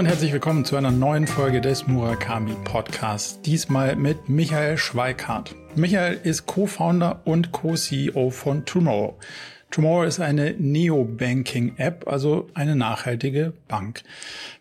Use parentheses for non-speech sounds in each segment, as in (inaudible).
und herzlich willkommen zu einer neuen Folge des Murakami Podcasts. Diesmal mit Michael Schweikart. Michael ist Co-Founder und Co-CEO von Tomorrow. Tomorrow ist eine Neo-Banking-App, also eine nachhaltige Bank.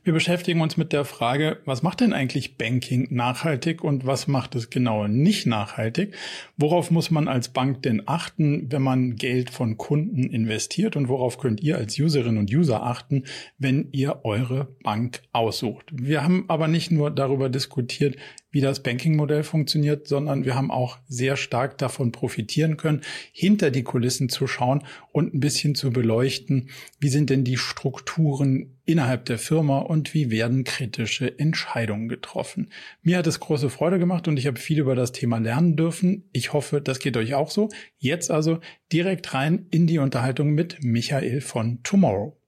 Wir beschäftigen uns mit der Frage, was macht denn eigentlich Banking nachhaltig und was macht es genau nicht nachhaltig? Worauf muss man als Bank denn achten, wenn man Geld von Kunden investiert und worauf könnt ihr als Userinnen und User achten, wenn ihr eure Bank aussucht? Wir haben aber nicht nur darüber diskutiert, wie das Banking-Modell funktioniert, sondern wir haben auch sehr stark davon profitieren können, hinter die Kulissen zu schauen und ein bisschen zu beleuchten, wie sind denn die Strukturen innerhalb der Firma und wie werden kritische Entscheidungen getroffen. Mir hat es große Freude gemacht und ich habe viel über das Thema lernen dürfen. Ich hoffe, das geht euch auch so. Jetzt also direkt rein in die Unterhaltung mit Michael von Tomorrow.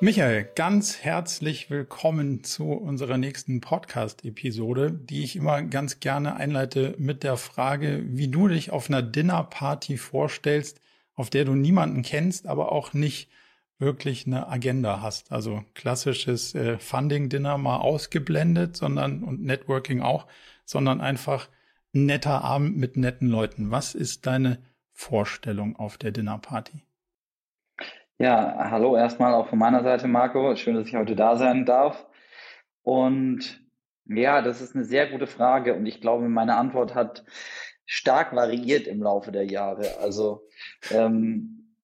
Michael, ganz herzlich willkommen zu unserer nächsten Podcast-Episode, die ich immer ganz gerne einleite mit der Frage, wie du dich auf einer Dinnerparty vorstellst, auf der du niemanden kennst, aber auch nicht wirklich eine Agenda hast. Also klassisches äh, Funding-Dinner mal ausgeblendet, sondern und Networking auch, sondern einfach ein netter Abend mit netten Leuten. Was ist deine Vorstellung auf der Dinnerparty? Ja, hallo erstmal auch von meiner Seite, Marco. Schön, dass ich heute da sein darf. Und ja, das ist eine sehr gute Frage und ich glaube, meine Antwort hat stark variiert im Laufe der Jahre. Also ähm,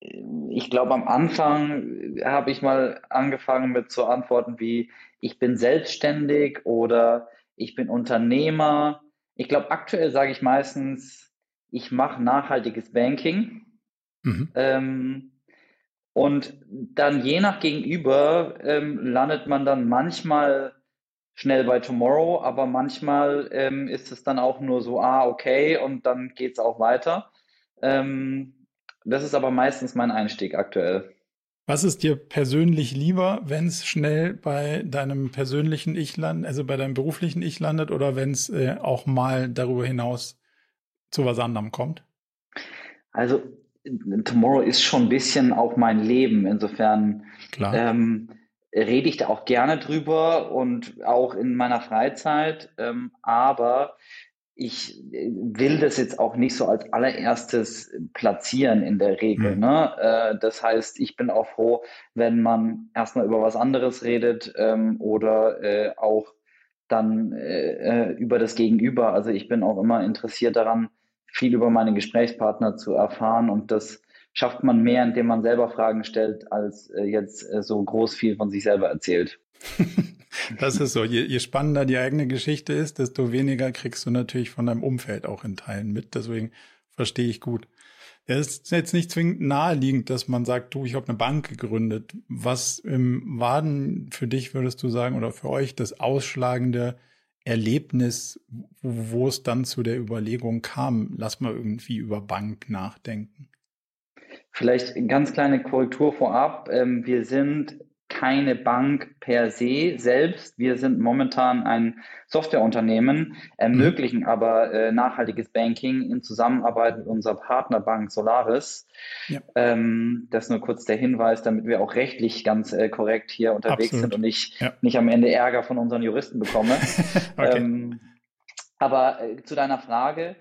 ich glaube, am Anfang habe ich mal angefangen mit so Antworten wie ich bin selbstständig oder ich bin Unternehmer. Ich glaube, aktuell sage ich meistens, ich mache nachhaltiges Banking. Mhm. Ähm, und dann je nach Gegenüber ähm, landet man dann manchmal schnell bei Tomorrow, aber manchmal ähm, ist es dann auch nur so, ah, okay, und dann geht es auch weiter. Ähm, das ist aber meistens mein Einstieg aktuell. Was ist dir persönlich lieber, wenn es schnell bei deinem persönlichen Ich landet, also bei deinem beruflichen Ich landet oder wenn es äh, auch mal darüber hinaus zu was anderem kommt? Also Tomorrow ist schon ein bisschen auch mein Leben. Insofern ähm, rede ich da auch gerne drüber und auch in meiner Freizeit. Ähm, aber ich will das jetzt auch nicht so als allererstes platzieren in der Regel. Mhm. Ne? Äh, das heißt, ich bin auch froh, wenn man erstmal über was anderes redet ähm, oder äh, auch dann äh, äh über das Gegenüber. Also ich bin auch immer interessiert daran, viel über meine Gesprächspartner zu erfahren und das schafft man mehr, indem man selber Fragen stellt, als äh, jetzt äh, so groß viel von sich selber erzählt. (laughs) das ist so. Je, je, spannender die eigene Geschichte ist, desto weniger kriegst du natürlich von deinem Umfeld auch in Teilen mit. Deswegen verstehe ich gut. Es ist jetzt nicht zwingend naheliegend, dass man sagt, du, ich habe eine Bank gegründet. Was im Waden für dich würdest du sagen oder für euch das ausschlagende Erlebnis, wo, wo es dann zu der Überlegung kam, lass mal irgendwie über Bank nachdenken? Vielleicht eine ganz kleine Korrektur vorab. Ähm, wir sind keine Bank per se selbst. Wir sind momentan ein Softwareunternehmen, ermöglichen mhm. aber äh, nachhaltiges Banking in Zusammenarbeit mit unserer Partnerbank Solaris. Ja. Ähm, das nur kurz der Hinweis, damit wir auch rechtlich ganz äh, korrekt hier unterwegs Absolut. sind und ich ja. nicht am Ende Ärger von unseren Juristen bekomme. (laughs) okay. ähm, aber äh, zu deiner Frage,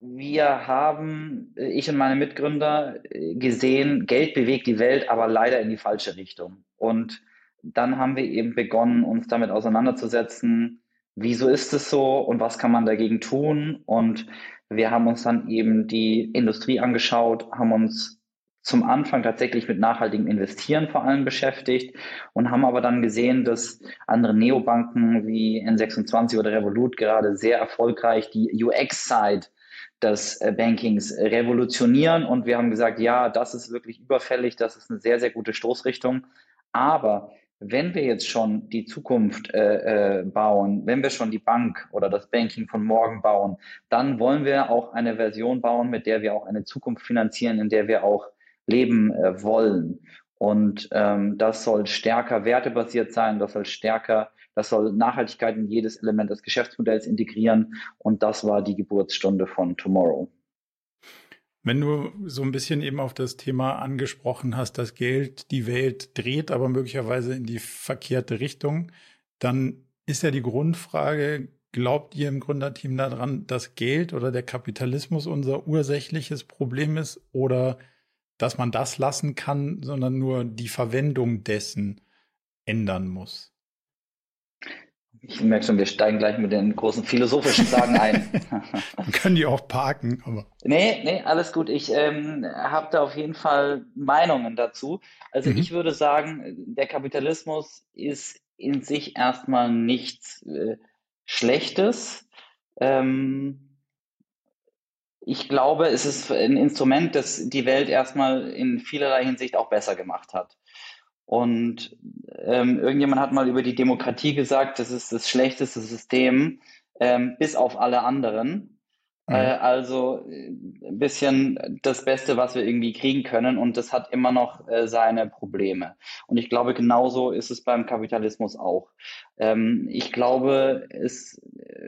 wir haben, äh, ich und meine Mitgründer, äh, gesehen, Geld bewegt die Welt, aber leider in die falsche Richtung. Und dann haben wir eben begonnen, uns damit auseinanderzusetzen, wieso ist es so und was kann man dagegen tun. Und wir haben uns dann eben die Industrie angeschaut, haben uns zum Anfang tatsächlich mit nachhaltigem Investieren vor allem beschäftigt und haben aber dann gesehen, dass andere Neobanken wie N26 oder Revolut gerade sehr erfolgreich die UX-Side des äh, Bankings revolutionieren. Und wir haben gesagt, ja, das ist wirklich überfällig, das ist eine sehr, sehr gute Stoßrichtung. Aber wenn wir jetzt schon die Zukunft äh, äh, bauen, wenn wir schon die Bank oder das Banking von morgen bauen, dann wollen wir auch eine Version bauen, mit der wir auch eine Zukunft finanzieren, in der wir auch leben äh, wollen. Und ähm, das soll stärker wertebasiert sein, das soll stärker das soll Nachhaltigkeit in jedes Element des Geschäftsmodells integrieren. Und das war die Geburtsstunde von Tomorrow. Wenn du so ein bisschen eben auf das Thema angesprochen hast, dass Geld die Welt dreht, aber möglicherweise in die verkehrte Richtung, dann ist ja die Grundfrage, glaubt ihr im Gründerteam daran, dass Geld oder der Kapitalismus unser ursächliches Problem ist oder dass man das lassen kann, sondern nur die Verwendung dessen ändern muss? Ich merke schon, wir steigen gleich mit den großen philosophischen Fragen ein. (laughs) (laughs) Man kann die auch parken, aber. Nee, nee, alles gut. Ich ähm, habe da auf jeden Fall Meinungen dazu. Also mhm. ich würde sagen, der Kapitalismus ist in sich erstmal nichts äh, Schlechtes. Ähm, ich glaube, es ist ein Instrument, das die Welt erstmal in vielerlei Hinsicht auch besser gemacht hat. Und ähm, irgendjemand hat mal über die Demokratie gesagt, das ist das schlechteste System, ähm, bis auf alle anderen. Mhm. Äh, also ein bisschen das Beste, was wir irgendwie kriegen können. Und das hat immer noch äh, seine Probleme. Und ich glaube, genauso ist es beim Kapitalismus auch. Ähm, ich glaube, es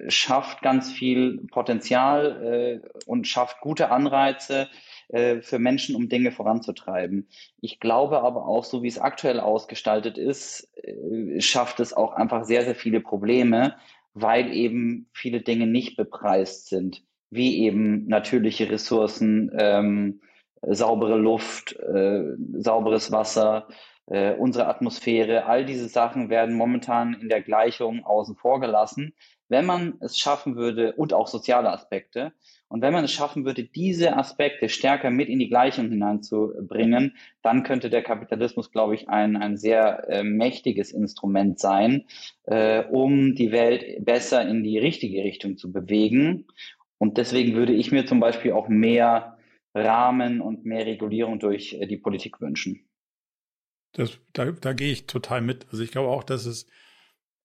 schafft ganz viel Potenzial äh, und schafft gute Anreize, äh, für Menschen, um Dinge voranzutreiben. Ich glaube aber auch, so wie es aktuell ausgestaltet ist, äh, schafft es auch einfach sehr, sehr viele Probleme, weil eben viele Dinge nicht bepreist sind, wie eben natürliche Ressourcen, ähm, saubere Luft, äh, sauberes Wasser, äh, unsere Atmosphäre, all diese Sachen werden momentan in der Gleichung außen vor gelassen. Wenn man es schaffen würde, und auch soziale Aspekte, und wenn man es schaffen würde, diese Aspekte stärker mit in die Gleichung hineinzubringen, dann könnte der Kapitalismus, glaube ich, ein, ein sehr äh, mächtiges Instrument sein, äh, um die Welt besser in die richtige Richtung zu bewegen. Und deswegen würde ich mir zum Beispiel auch mehr Rahmen und mehr Regulierung durch äh, die Politik wünschen. Das, da, da gehe ich total mit. Also ich glaube auch, dass es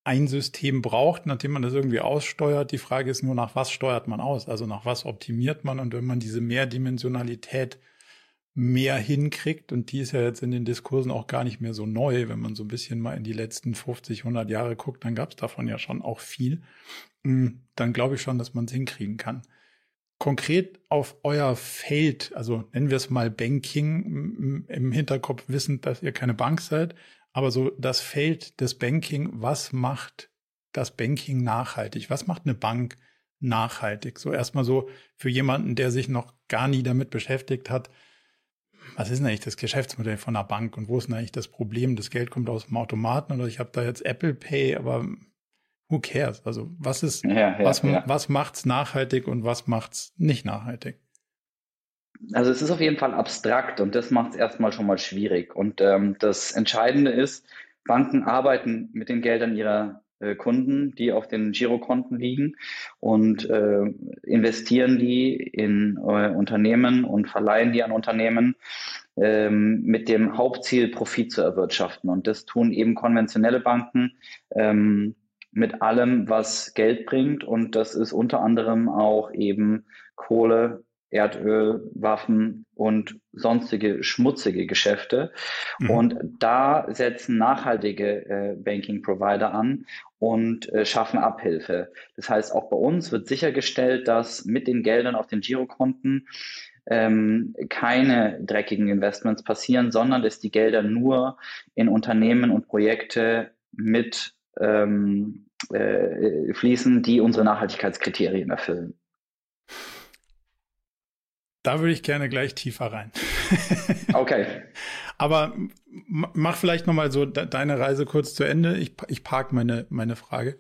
ein System braucht, nachdem man das irgendwie aussteuert. Die Frage ist nur, nach was steuert man aus? Also nach was optimiert man? Und wenn man diese Mehrdimensionalität mehr hinkriegt, und die ist ja jetzt in den Diskursen auch gar nicht mehr so neu, wenn man so ein bisschen mal in die letzten 50, 100 Jahre guckt, dann gab es davon ja schon auch viel, hm, dann glaube ich schon, dass man es hinkriegen kann. Konkret auf euer Feld, also nennen wir es mal Banking, im Hinterkopf wissend, dass ihr keine Bank seid, aber so das Feld des Banking, was macht das Banking nachhaltig? Was macht eine Bank nachhaltig? So erstmal so für jemanden, der sich noch gar nie damit beschäftigt hat, was ist denn eigentlich das Geschäftsmodell von einer Bank und wo ist denn eigentlich das Problem? Das Geld kommt aus dem Automaten oder ich habe da jetzt Apple Pay, aber who cares? Also was ist, ja, ja, was, ja. was macht's nachhaltig und was macht's nicht nachhaltig? Also es ist auf jeden Fall abstrakt und das macht es erstmal schon mal schwierig. Und ähm, das Entscheidende ist, Banken arbeiten mit den Geldern ihrer äh, Kunden, die auf den Girokonten liegen und äh, investieren die in äh, Unternehmen und verleihen die an Unternehmen ähm, mit dem Hauptziel, Profit zu erwirtschaften. Und das tun eben konventionelle Banken ähm, mit allem, was Geld bringt. Und das ist unter anderem auch eben Kohle, Erdöl, Waffen und sonstige schmutzige Geschäfte. Mhm. Und da setzen nachhaltige äh, Banking-Provider an und äh, schaffen Abhilfe. Das heißt, auch bei uns wird sichergestellt, dass mit den Geldern auf den Girokonten ähm, keine dreckigen Investments passieren, sondern dass die Gelder nur in Unternehmen und Projekte mit ähm, äh, fließen, die unsere Nachhaltigkeitskriterien erfüllen. Da würde ich gerne gleich tiefer rein. (laughs) okay. Aber mach vielleicht nochmal so deine Reise kurz zu Ende. Ich, ich park meine, meine Frage.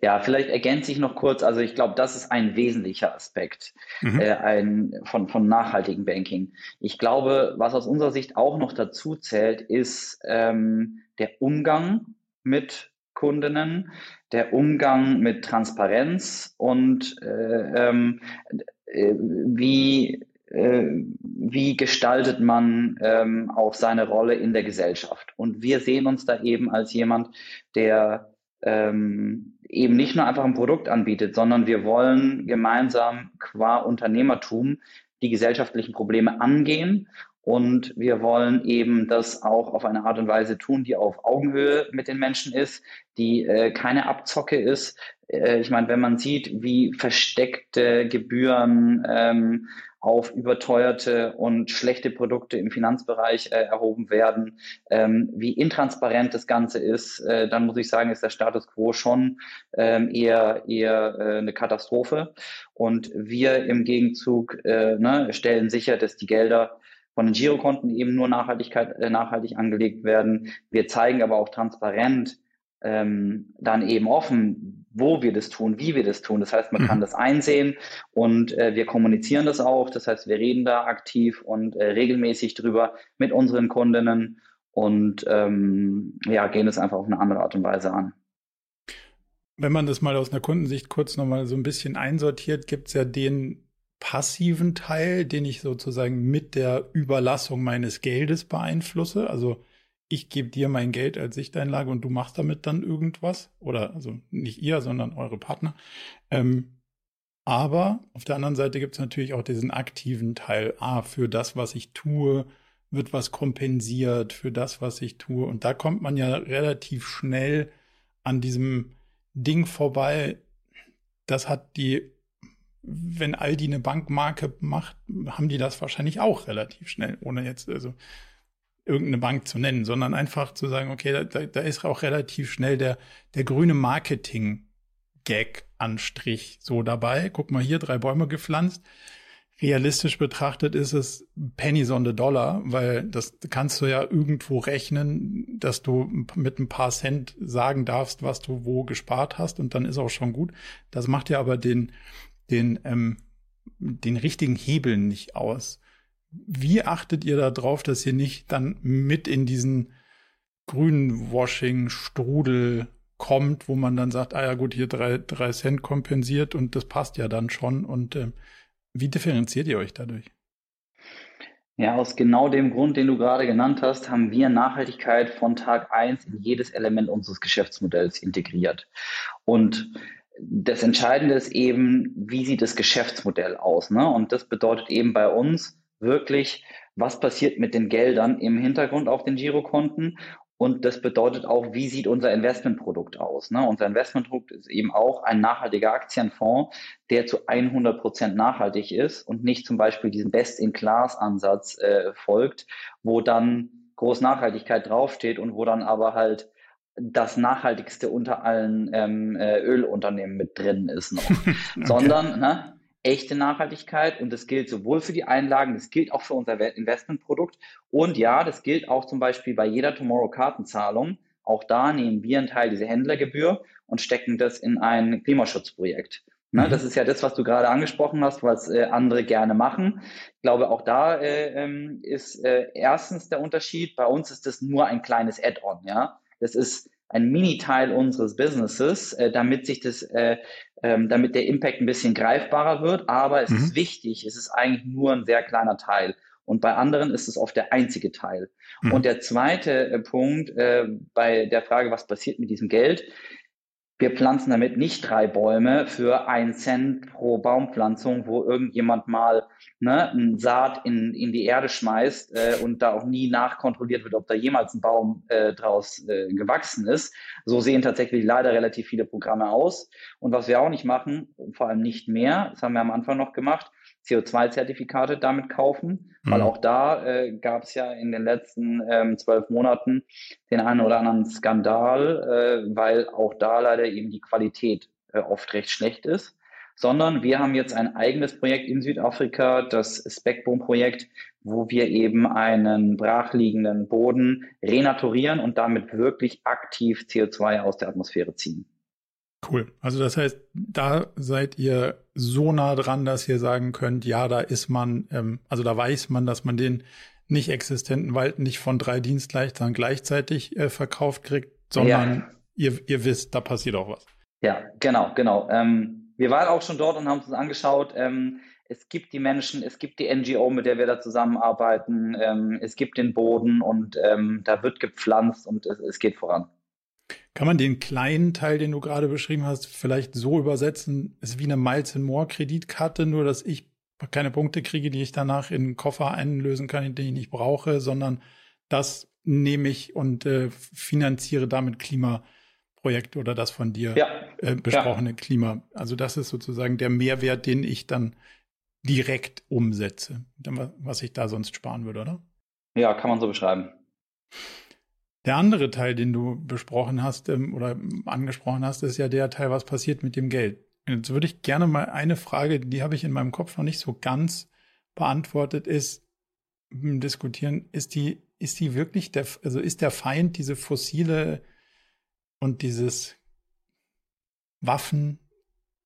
Ja, vielleicht ergänze ich noch kurz. Also ich glaube, das ist ein wesentlicher Aspekt mhm. äh, ein, von, von nachhaltigem Banking. Ich glaube, was aus unserer Sicht auch noch dazu zählt, ist ähm, der Umgang mit Kundinnen, der Umgang mit Transparenz und äh, ähm, äh, wie, äh, wie gestaltet man ähm, auch seine Rolle in der Gesellschaft. Und wir sehen uns da eben als jemand, der ähm, eben nicht nur einfach ein Produkt anbietet, sondern wir wollen gemeinsam qua Unternehmertum die gesellschaftlichen Probleme angehen Und wir wollen eben das auch auf eine Art und Weise tun, die auf Augenhöhe mit den Menschen ist, die äh, keine Abzocke ist. Äh, ich meine, wenn man sieht, wie versteckte Gebühren ähm, auf überteuerte und schlechte Produkte im Finanzbereich äh, erhoben werden, ähm, wie intransparent das Ganze ist, äh, dann muss ich sagen, ist der Status quo schon ähm, eher, eher äh, eine Katastrophe. Und wir im Gegenzug äh, ne, stellen sicher, dass die Gelder von den Girokonten eben nur Nachhaltigkeit, äh, nachhaltig angelegt werden. Wir zeigen aber auch transparent, ähm, dann eben offen, wo wir das tun, wie wir das tun. Das heißt, man mhm. kann das einsehen und äh, wir kommunizieren das auch. Das heißt, wir reden da aktiv und äh, regelmäßig drüber mit unseren Kundinnen und ähm, ja, gehen das einfach auf eine andere Art und Weise an. Wenn man das mal aus einer Kundensicht kurz nochmal so ein bisschen einsortiert, gibt es ja den passiven Teil, den ich sozusagen mit der Überlassung meines Geldes beeinflusse. Also ich gebe dir mein Geld als Sichteinlage und du machst damit dann irgendwas. Oder also nicht ihr, sondern eure Partner. Ähm, aber auf der anderen Seite gibt es natürlich auch diesen aktiven Teil. Ah, für das, was ich tue, wird was kompensiert für das, was ich tue. Und da kommt man ja relativ schnell an diesem Ding vorbei. Das hat die, wenn Aldi eine Bankmarke macht, haben die das wahrscheinlich auch relativ schnell, ohne jetzt, also irgendeine Bank zu nennen, sondern einfach zu sagen, okay, da, da ist auch relativ schnell der, der grüne Marketing-Gag-Anstrich so dabei. Guck mal hier, drei Bäume gepflanzt. Realistisch betrachtet ist es Pennies on the Dollar, weil das kannst du ja irgendwo rechnen, dass du mit ein paar Cent sagen darfst, was du wo gespart hast und dann ist auch schon gut. Das macht ja aber den, den, ähm, den richtigen Hebel nicht aus. Wie achtet ihr darauf, dass ihr nicht dann mit in diesen Grünwashing-Strudel kommt, wo man dann sagt, ah ja gut, hier drei, drei Cent kompensiert und das passt ja dann schon. Und äh, wie differenziert ihr euch dadurch? Ja, aus genau dem Grund, den du gerade genannt hast, haben wir Nachhaltigkeit von Tag eins in jedes Element unseres Geschäftsmodells integriert. Und das Entscheidende ist eben, wie sieht das Geschäftsmodell aus? Ne? Und das bedeutet eben bei uns, wirklich, was passiert mit den Geldern im Hintergrund auf den Girokonten und das bedeutet auch, wie sieht unser Investmentprodukt aus? Ne? Unser Investmentprodukt ist eben auch ein nachhaltiger Aktienfonds, der zu 100 Prozent nachhaltig ist und nicht zum Beispiel diesen Best-in-Class-Ansatz äh, folgt, wo dann groß Nachhaltigkeit draufsteht und wo dann aber halt das nachhaltigste unter allen ähm, äh, Ölunternehmen mit drin ist noch. (laughs) okay. Sondern ne, echte Nachhaltigkeit und das gilt sowohl für die Einlagen, das gilt auch für unser Investmentprodukt und ja, das gilt auch zum Beispiel bei jeder Tomorrow-Kartenzahlung. Auch da nehmen wir einen Teil dieser Händlergebühr und stecken das in ein Klimaschutzprojekt. Ne, mhm. Das ist ja das, was du gerade angesprochen hast, was äh, andere gerne machen. Ich glaube, auch da äh, ähm, ist äh, erstens der Unterschied. Bei uns ist das nur ein kleines Add-on. Ja, das ist ein Mini-Teil unseres Businesses, äh, damit sich das, äh, ähm, damit der Impact ein bisschen greifbarer wird. Aber es mhm. ist wichtig, es ist eigentlich nur ein sehr kleiner Teil. Und bei anderen ist es oft der einzige Teil. Mhm. Und der zweite äh, Punkt äh, bei der Frage, was passiert mit diesem Geld, wir pflanzen damit nicht drei Bäume für ein Cent pro Baumpflanzung, wo irgendjemand mal ne, ein Saat in, in die Erde schmeißt äh, und da auch nie nachkontrolliert wird, ob da jemals ein Baum äh, draus äh, gewachsen ist. So sehen tatsächlich leider relativ viele Programme aus. Und was wir auch nicht machen, vor allem nicht mehr, das haben wir am Anfang noch gemacht, CO2-Zertifikate damit kaufen, mhm. weil auch da äh, gab es ja in den letzten ähm, zwölf Monaten den einen oder anderen Skandal, äh, weil auch da leider eben die Qualität äh, oft recht schlecht ist. Sondern wir haben jetzt ein eigenes Projekt in Südafrika, das Speckboom-Projekt, wo wir eben einen brachliegenden Boden renaturieren und damit wirklich aktiv CO2 aus der Atmosphäre ziehen. Cool. Also das heißt, da seid ihr so nah dran, dass ihr sagen könnt, ja, da ist man, ähm, also da weiß man, dass man den nicht existenten Wald nicht von drei Dienstleistern gleichzeitig äh, verkauft kriegt, sondern ja. ihr, ihr wisst, da passiert auch was. Ja, genau, genau. Ähm, wir waren auch schon dort und haben uns angeschaut. Ähm, es gibt die Menschen, es gibt die NGO, mit der wir da zusammenarbeiten, ähm, es gibt den Boden und ähm, da wird gepflanzt und es, es geht voran. Kann man den kleinen Teil, den du gerade beschrieben hast, vielleicht so übersetzen, ist wie eine Miles More Kreditkarte, nur dass ich keine Punkte kriege, die ich danach in den Koffer einlösen kann, den ich nicht brauche, sondern das nehme ich und äh, finanziere damit Klimaprojekte oder das von dir ja. äh, besprochene ja. Klima. Also das ist sozusagen der Mehrwert, den ich dann direkt umsetze, was ich da sonst sparen würde, oder? Ja, kann man so beschreiben. Der andere Teil, den du besprochen hast ähm, oder angesprochen hast, ist ja der Teil, was passiert mit dem Geld. Jetzt würde ich gerne mal eine Frage, die habe ich in meinem Kopf noch nicht so ganz beantwortet, ist hm, diskutieren, ist die, ist die wirklich der, also ist der Feind diese fossile und dieses Waffen,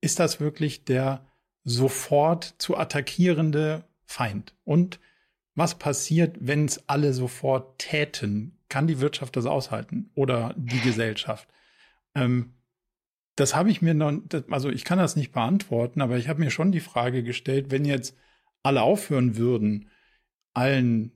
ist das wirklich der sofort zu attackierende Feind? Und was passiert, wenn es alle sofort täten? Kann die Wirtschaft das aushalten oder die Gesellschaft? Ähm, das habe ich mir noch, also ich kann das nicht beantworten, aber ich habe mir schon die Frage gestellt, wenn jetzt alle aufhören würden, allen,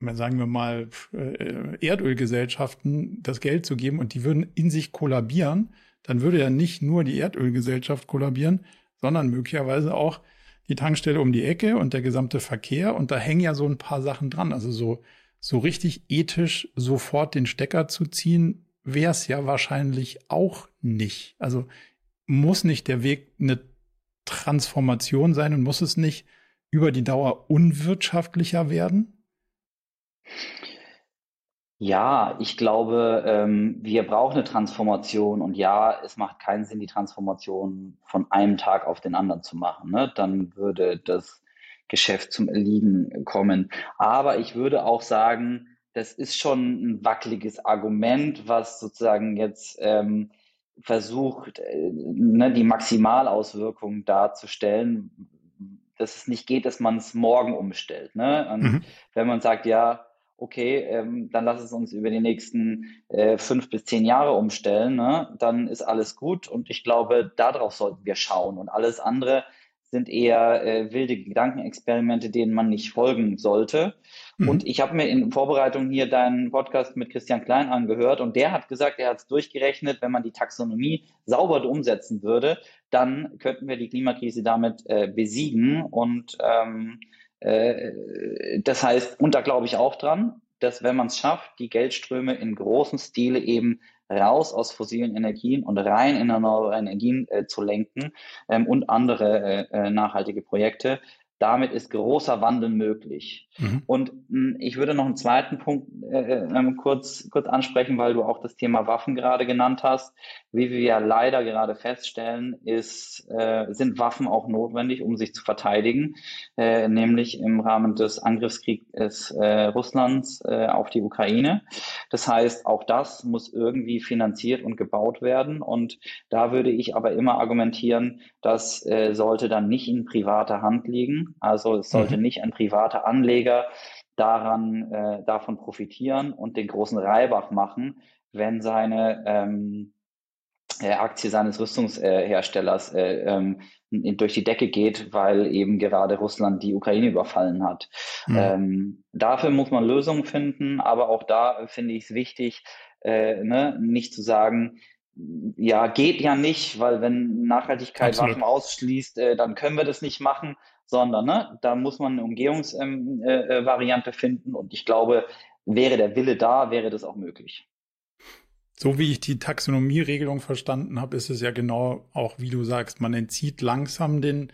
sagen wir mal, äh, Erdölgesellschaften das Geld zu geben und die würden in sich kollabieren, dann würde ja nicht nur die Erdölgesellschaft kollabieren, sondern möglicherweise auch die Tankstelle um die Ecke und der gesamte Verkehr. Und da hängen ja so ein paar Sachen dran. Also so, so richtig ethisch sofort den Stecker zu ziehen, wäre es ja wahrscheinlich auch nicht. Also muss nicht der Weg eine Transformation sein und muss es nicht über die Dauer unwirtschaftlicher werden? Ja, ich glaube, ähm, wir brauchen eine Transformation und ja, es macht keinen Sinn, die Transformation von einem Tag auf den anderen zu machen. Ne? Dann würde das Geschäft zum Erliegen kommen. Aber ich würde auch sagen, das ist schon ein wackeliges Argument, was sozusagen jetzt ähm, versucht, äh, ne, die Maximalauswirkungen darzustellen, dass es nicht geht, dass man es morgen umstellt. Ne? Und mhm. wenn man sagt, ja, okay, ähm, dann lass es uns über die nächsten äh, fünf bis zehn Jahre umstellen, ne? dann ist alles gut. Und ich glaube, darauf sollten wir schauen. Und alles andere sind eher äh, wilde Gedankenexperimente, denen man nicht folgen sollte. Mhm. Und ich habe mir in Vorbereitung hier deinen Podcast mit Christian Klein angehört und der hat gesagt, er hat es durchgerechnet, wenn man die Taxonomie sauber umsetzen würde, dann könnten wir die Klimakrise damit äh, besiegen. Und ähm, äh, das heißt, und da glaube ich auch dran, dass wenn man es schafft, die Geldströme in großem Stile eben raus aus fossilen Energien und rein in erneuerbare Energien äh, zu lenken ähm, und andere äh, äh nachhaltige Projekte, damit ist großer Wandel möglich. Mhm. Und mh, hm, ich würde noch einen zweiten Punkt äh, äh, kurz, kurz ansprechen, weil du auch das Thema Waffen gerade genannt hast. Wie wir ja leider gerade feststellen, ist, äh, sind Waffen auch notwendig, um sich zu verteidigen, äh, nämlich im Rahmen des Angriffskriegs äh, Russlands äh, auf die Ukraine. Das heißt, auch das muss irgendwie finanziert und gebaut werden. Und da würde ich aber immer argumentieren, das sollte dann nicht in privater Hand liegen. Also es sollte mhm. nicht ein privater Anleger daran äh, davon profitieren und den großen Reibach machen, wenn seine ähm, äh, Aktie seines Rüstungsherstellers äh, ähm, durch die Decke geht, weil eben gerade Russland die Ukraine überfallen hat. Mhm. Ähm, dafür muss man Lösungen finden, aber auch da finde ich es wichtig, äh, ne, nicht zu sagen, ja, geht ja nicht, weil wenn Nachhaltigkeit Absolut. Waffen ausschließt, äh, dann können wir das nicht machen, sondern ne, da muss man eine Umgehungsvariante ähm, äh, finden und ich glaube, wäre der Wille da, wäre das auch möglich. So wie ich die Taxonomieregelung verstanden habe, ist es ja genau auch, wie du sagst, man entzieht langsam den,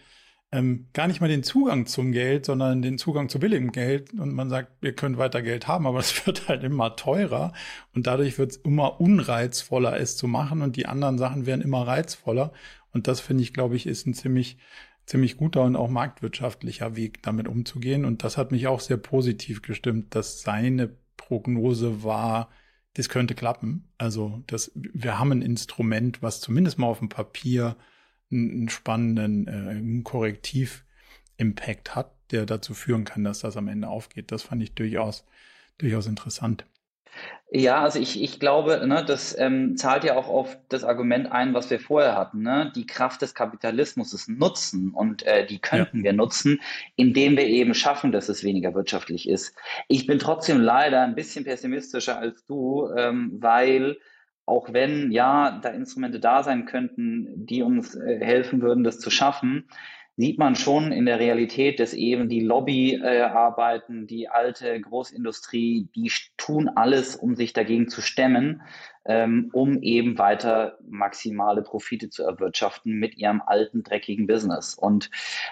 ähm, gar nicht mal den Zugang zum Geld, sondern den Zugang zu billigem Geld. Und man sagt, wir können weiter Geld haben, aber (laughs) es wird halt immer teurer. Und dadurch wird es immer unreizvoller, es zu machen. Und die anderen Sachen werden immer reizvoller. Und das finde ich, glaube ich, ist ein ziemlich, ziemlich guter und auch marktwirtschaftlicher Weg, damit umzugehen. Und das hat mich auch sehr positiv gestimmt, dass seine Prognose war, das könnte klappen. Also das, wir haben ein Instrument, was zumindest mal auf dem Papier einen, spannenden äh, Korrektiv-Impact hat, der dazu führen kann, dass das am Ende aufgeht. Das fand ich durchaus, durchaus interessant. Ja, also ich, ich glaube, ne, das ähm, zahlt ja auch auf das Argument ein, was wir vorher hatten. Ne? Die Kraft des Kapitalismus ist nutzen und äh, die könnten ja. wir nutzen, indem wir eben schaffen, dass es weniger wirtschaftlich ist. Ich bin trotzdem leider ein bisschen pessimistischer als du, ähm, weil auch wenn ja da Instrumente da sein könnten, die uns äh, helfen würden, das zu schaffen, sieht man schon in der Realität, dass eben die Lobbyarbeiten, äh, die alte Großindustrie, die tun alles, um sich dagegen zu stemmen, ähm, um eben weiter maximale Profite zu erwirtschaften mit ihrem alten, dreckigen Business. Und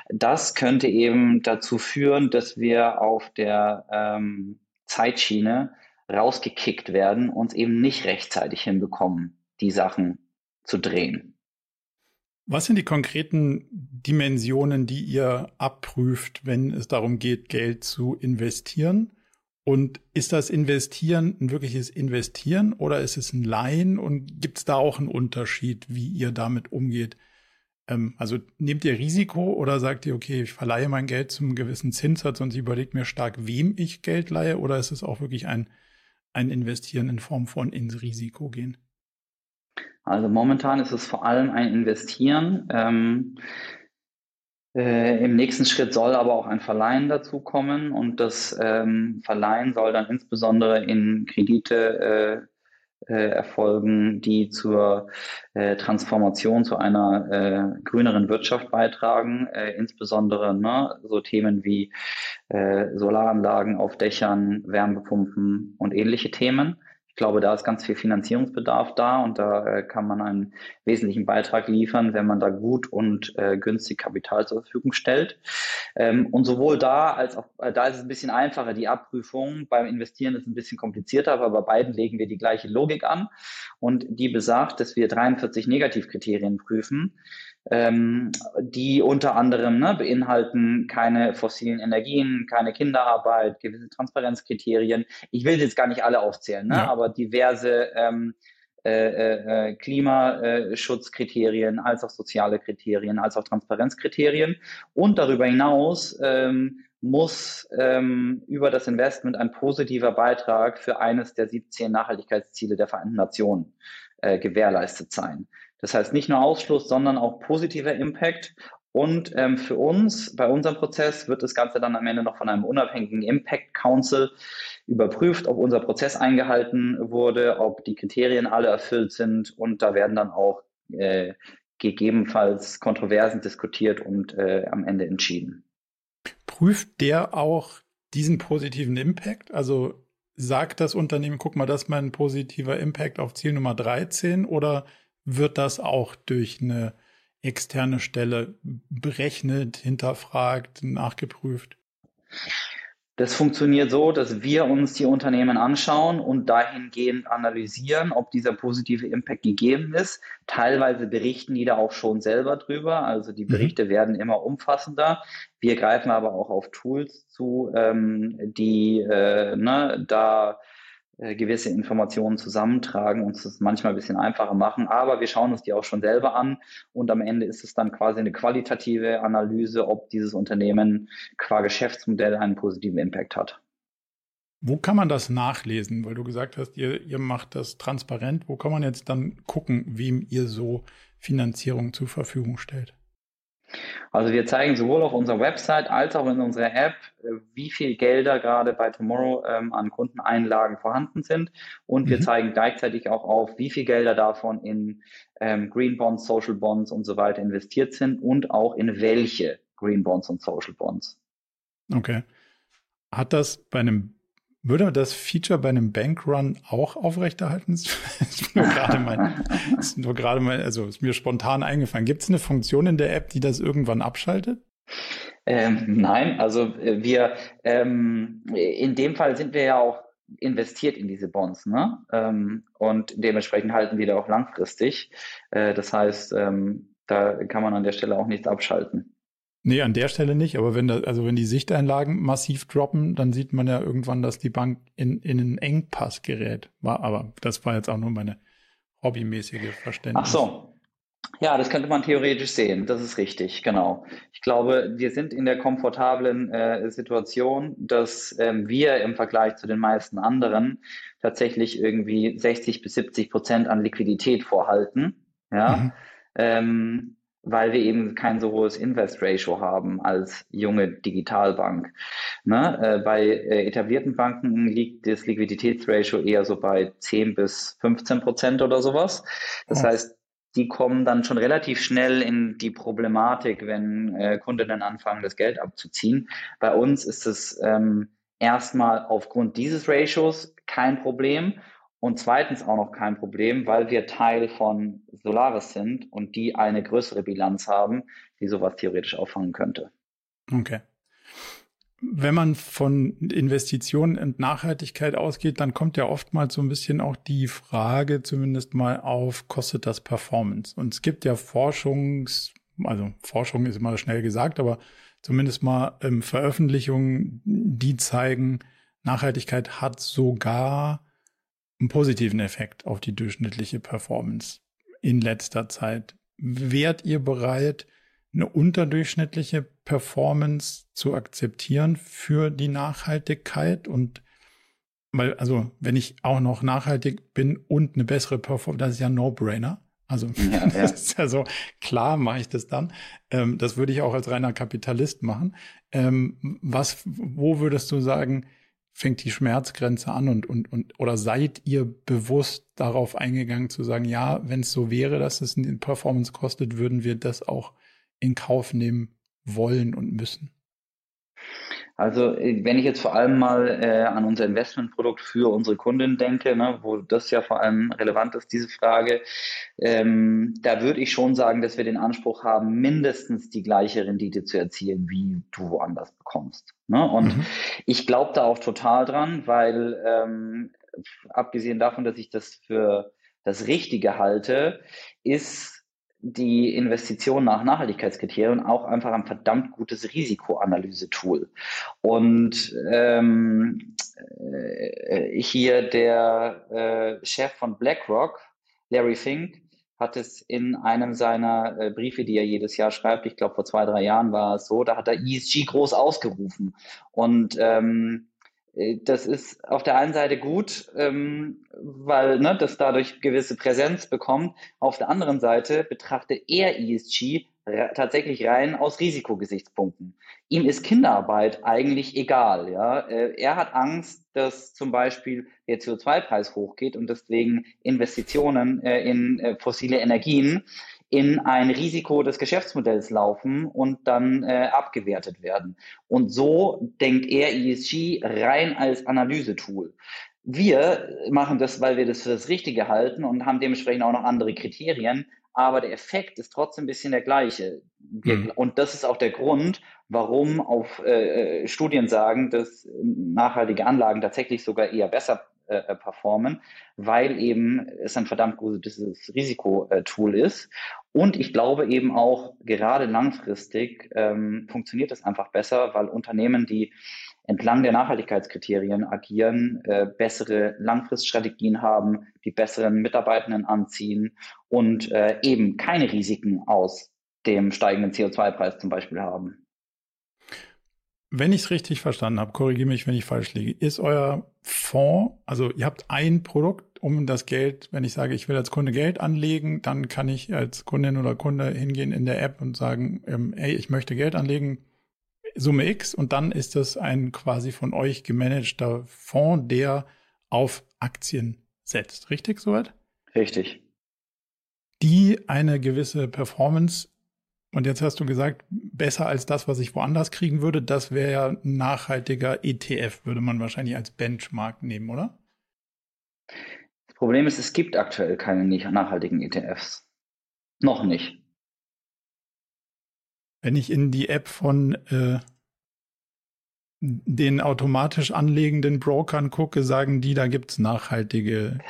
das könnte eben dazu führen, dass wir auf der ähm, Zeitschiene rausgekickt werden und eben nicht rechtzeitig hinbekommen, die Sachen zu drehen. Was sind die konkreten Dimensionen, die ihr abprüft, wenn es darum geht, Geld zu investieren? Und ist das Investieren ein wirkliches Investieren oder ist es ein Leihen? Und gibt es da auch einen Unterschied, wie ihr damit umgeht? Ähm, also nehmt ihr Risiko oder sagt ihr, okay, ich verleihe mein Geld zum gewissen Zinssatz und überlegt mir stark, wem ich Geld leihe? Oder ist es auch wirklich ein, ein Investieren in Form von ins Risiko gehen? Also momentan ist es vor allem ein Investieren. Ähm, äh, Im nächsten Schritt soll aber auch ein Verleihen dazu kommen und das ähm, Verleihen soll dann insbesondere in Kredite äh, äh, erfolgen, die zur äh, Transformation zu einer äh, grüneren Wirtschaft beitragen, äh, insbesondere ne, so Themen wie Solaranlagen auf Dächern, Wärmepumpen und ähnliche Themen. Ich glaube, da ist ganz viel Finanzierungsbedarf da und da äh, kann man einen wesentlichen Beitrag liefern, wenn man da gut und äh, günstig Kapital zur Verfügung stellt. Ähm, und sowohl da als auch äh, da ist es ein bisschen einfacher. Die Abprüfung beim Investieren ist ein bisschen komplizierter, aber bei beiden legen wir die gleiche Logik an und die besagt, dass wir 43 Negativkriterien prüfen ähm, die unter anderem ne, beinhalten keine fossilen Energien, keine Kinderarbeit, gewisse Transparenzkriterien. Ich will jetzt gar nicht alle aufzählen, ne, ja. aber diverse ähm, äh, äh, äh, Klimaschutzkriterien, als auch soziale Kriterien, als auch Transparenzkriterien. Und darüber hinaus ähm, muss ähm, über das Investment ein positiver Beitrag für eines der 17 Nachhaltigkeitsziele der Vereinten Nationen äh, gewährleistet sein. Das heißt nicht nur Ausschluss, sondern auch positiver Impact. Und ähm, für uns, bei unserem Prozess, wird das Ganze dann am Ende noch von einem unabhängigen Impact Council überprüft, ob unser Prozess eingehalten wurde, ob die Kriterien alle erfüllt sind. Und da werden dann auch äh, gegebenenfalls Kontroversen diskutiert und äh, am Ende entschieden. Prüft der auch diesen positiven Impact? Also sagt das Unternehmen, guck mal, das ist mein positiver Impact auf Ziel Nummer 13 oder wird das auch durch eine externe Stelle berechnet, hinterfragt, nachgeprüft? Das funktioniert so, dass wir uns die Unternehmen anschauen und dahingehend analysieren, ob dieser positive Impact gegeben ist. Teilweise berichten die da auch schon selber drüber. Also die mhm. Berichte mhm. werden immer umfassender. Wir greifen aber auch auf Tools zu, ähm, die äh, ne, da äh, gewisse Informationen zusammentragen, uns das manchmal ein bisschen einfacher machen, aber wir schauen uns die auch schon selber an und am Ende ist es dann quasi eine qualitative Analyse, ob dieses Unternehmen qua Geschäftsmodell einen positiven Impact hat. Wo kann man das nachlesen? Weil du gesagt hast, ihr, ihr macht das transparent. Wo kann man jetzt dann gucken, wem ihr so Finanzierung zur Verfügung stellt? Also wir zeigen sowohl auf unserer Website als auch in unserer App, äh, wie viel Gelder gerade bei Tomorrow ähm, an Kundeneinlagen vorhanden sind. Und wir mhm. zeigen gleichzeitig auch auf, wie viel Gelder davon in ähm, Green Bonds, Social Bonds und so weiter investiert sind und auch in welche Green Bonds und Social Bonds. Okay. Hat das bei einem würde das Feature bei einem Bankrun auch aufrechterhalten? (laughs) ist nur gerade mein, ist nur gerade mein, also ist mir spontan eingefallen. Gibt es eine Funktion in der App, die das irgendwann abschaltet? Ähm, nein, also äh, wir ähm, in dem Fall sind wir ja auch investiert in diese Bonds, ne? Ähm, und dementsprechend halten wir da auch langfristig. Äh, das heißt, ähm, da kann man an der Stelle auch nichts abschalten. Nee, an der Stelle nicht, aber wenn da, also wenn die Sichteinlagen massiv droppen, dann sieht man ja irgendwann, dass die Bank in, in einen Engpass gerät. War, aber das war jetzt auch nur meine hobbymäßige Verständnis. Ach so. Ja, das könnte man theoretisch sehen. Das ist richtig, genau. Ich glaube, wir sind in der komfortablen äh, Situation, dass ähm, wir im Vergleich zu den meisten anderen tatsächlich irgendwie 60 bis 70 Prozent an Liquidität vorhalten. Ja. Mhm. Ähm, weil wir eben kein so hohes Invest-Ratio haben als junge Digitalbank. Ne? Äh, bei äh, etablierten Banken liegt das Liquiditätsratio eher so bei 10 bis 15 Prozent oder sowas. Das oh. heißt, die kommen dann schon relativ schnell in die Problematik, wenn äh, Kundinnen anfangen, das Geld abzuziehen. Bei uns ist es ähm, erstmal aufgrund dieses Ratios kein Problem und zweitens auch noch kein Problem, weil wir Teil von Solaris sind und die eine größere Bilanz haben, die sowas theoretisch auffangen könnte. Okay. Wenn man von Investitionen und Nachhaltigkeit ausgeht, dann kommt ja oftmals so ein bisschen auch die Frage zumindest mal auf, kostet das Performance? Und es gibt ja Forschungs, also Forschung ist immer schnell gesagt, aber zumindest mal ähm, Veröffentlichungen, die zeigen, Nachhaltigkeit hat sogar einen positiven Effekt auf die durchschnittliche Performance in letzter Zeit. Wärt ihr bereit, eine unterdurchschnittliche Performance zu akzeptieren für die Nachhaltigkeit und weil, also, wenn ich auch noch nachhaltig bin und eine bessere Performance, das ist ja No-Brainer. Also, ja, ja. (laughs) das ist ja so, klar mache ich das dann. Ähm, das würde ich auch als reiner Kapitalist machen. Ähm, was, wo würdest du sagen, fängt die Schmerzgrenze an und, und, und, oder seid ihr bewusst darauf eingegangen zu sagen, ja, wenn es so wäre, dass es eine Performance kostet, würden wir das auch in Kauf nehmen wollen und müssen? Also äh, wenn ich jetzt vor allem mal äh, an unser Investmentprodukt für unsere Kunden denke, ne, wo das ja vor allem relevant ist, diese Frage, ähm, da würde ich schon sagen, dass wir den Anspruch haben, mindestens die gleiche Rendite zu erzielen, wie du woanders bekommst. Ne? Und mhm. ich glaube da auch total dran, weil ähm, abgesehen davon, dass ich das für das Richtige halte, ist die Investition nach Nachhaltigkeitskriterien auch einfach ein verdammt gutes Risikoanalyse-Tool. Und ähm, äh, hier der äh, Chef von BlackRock, Larry Fink, hat es in einem seiner äh, Briefe, die er jedes Jahr schreibt, ich glaube vor zwei, drei Jahren war es so, da hat er ESG groß ausgerufen. Und ähm, äh, das ist auf der einen Seite gut, ähm, weil ne, das dadurch gewisse Präsenz bekommt. Auf der anderen Seite betrachtet er ESG tatsächlich rein aus Risikogesichtspunkten. Ihm ist Kinderarbeit eigentlich egal. Ja? Äh, er hat Angst, dass zum Beispiel der CO2-Preis hochgeht und deswegen Investitionen äh, in fossile Energien in ein Risiko des Geschäftsmodells laufen und dann äh, abgewertet werden. Und so denkt er ESG rein als Analysetool. Wir machen das, weil wir das für das Richtige halten und haben dementsprechend auch noch andere Kriterien, aber der Effekt ist trotzdem ein bisschen der gleiche. Mhm. Und das ist auch der Grund, warum auf äh, äh Studien sagen, dass nachhaltige Anlagen tatsächlich sogar eher besser äh, performen, weil eben es ein verdammt gutes Risikotool ist. Und ich glaube eben auch, gerade langfristig ähm, funktioniert es einfach besser, weil Unternehmen, die entlang der Nachhaltigkeitskriterien agieren, äh, bessere Langfriststrategien haben, die besseren Mitarbeitenden anziehen und äh, eben keine Risiken aus dem steigenden CO2-Preis zum Beispiel haben. Wenn ich es richtig verstanden habe, korrigiere mich, wenn ich falsch liege, ist euer Fonds, also ihr habt ein Produkt, um das Geld, wenn ich sage, ich will als Kunde Geld anlegen, dann kann ich als Kundin oder Kunde hingehen in der App und sagen, ähm, hey, ich möchte Geld anlegen, Summe X, und dann ist das ein quasi von euch gemanagter Fonds, der auf Aktien setzt. Richtig soweit? Richtig. Die eine gewisse Performance und jetzt hast du gesagt, besser als das, was ich woanders kriegen würde, das wäre ja ein nachhaltiger ETF, würde man wahrscheinlich als Benchmark nehmen, oder? Problem ist, es gibt aktuell keine nachhaltigen ETFs. Noch nicht. Wenn ich in die App von äh, den automatisch anlegenden Brokern gucke, sagen die, da gibt es nachhaltige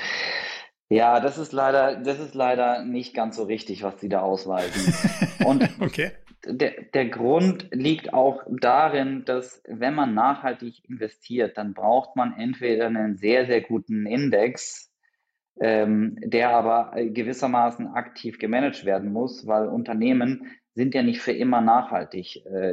ja, das ist leider, das ist leider nicht ganz so richtig, was sie da ausweisen. (laughs) Und okay. der, der Grund liegt auch darin, dass wenn man nachhaltig investiert, dann braucht man entweder einen sehr, sehr guten Index, ähm, der aber gewissermaßen aktiv gemanagt werden muss, weil Unternehmen sind ja nicht für immer nachhaltig. Äh,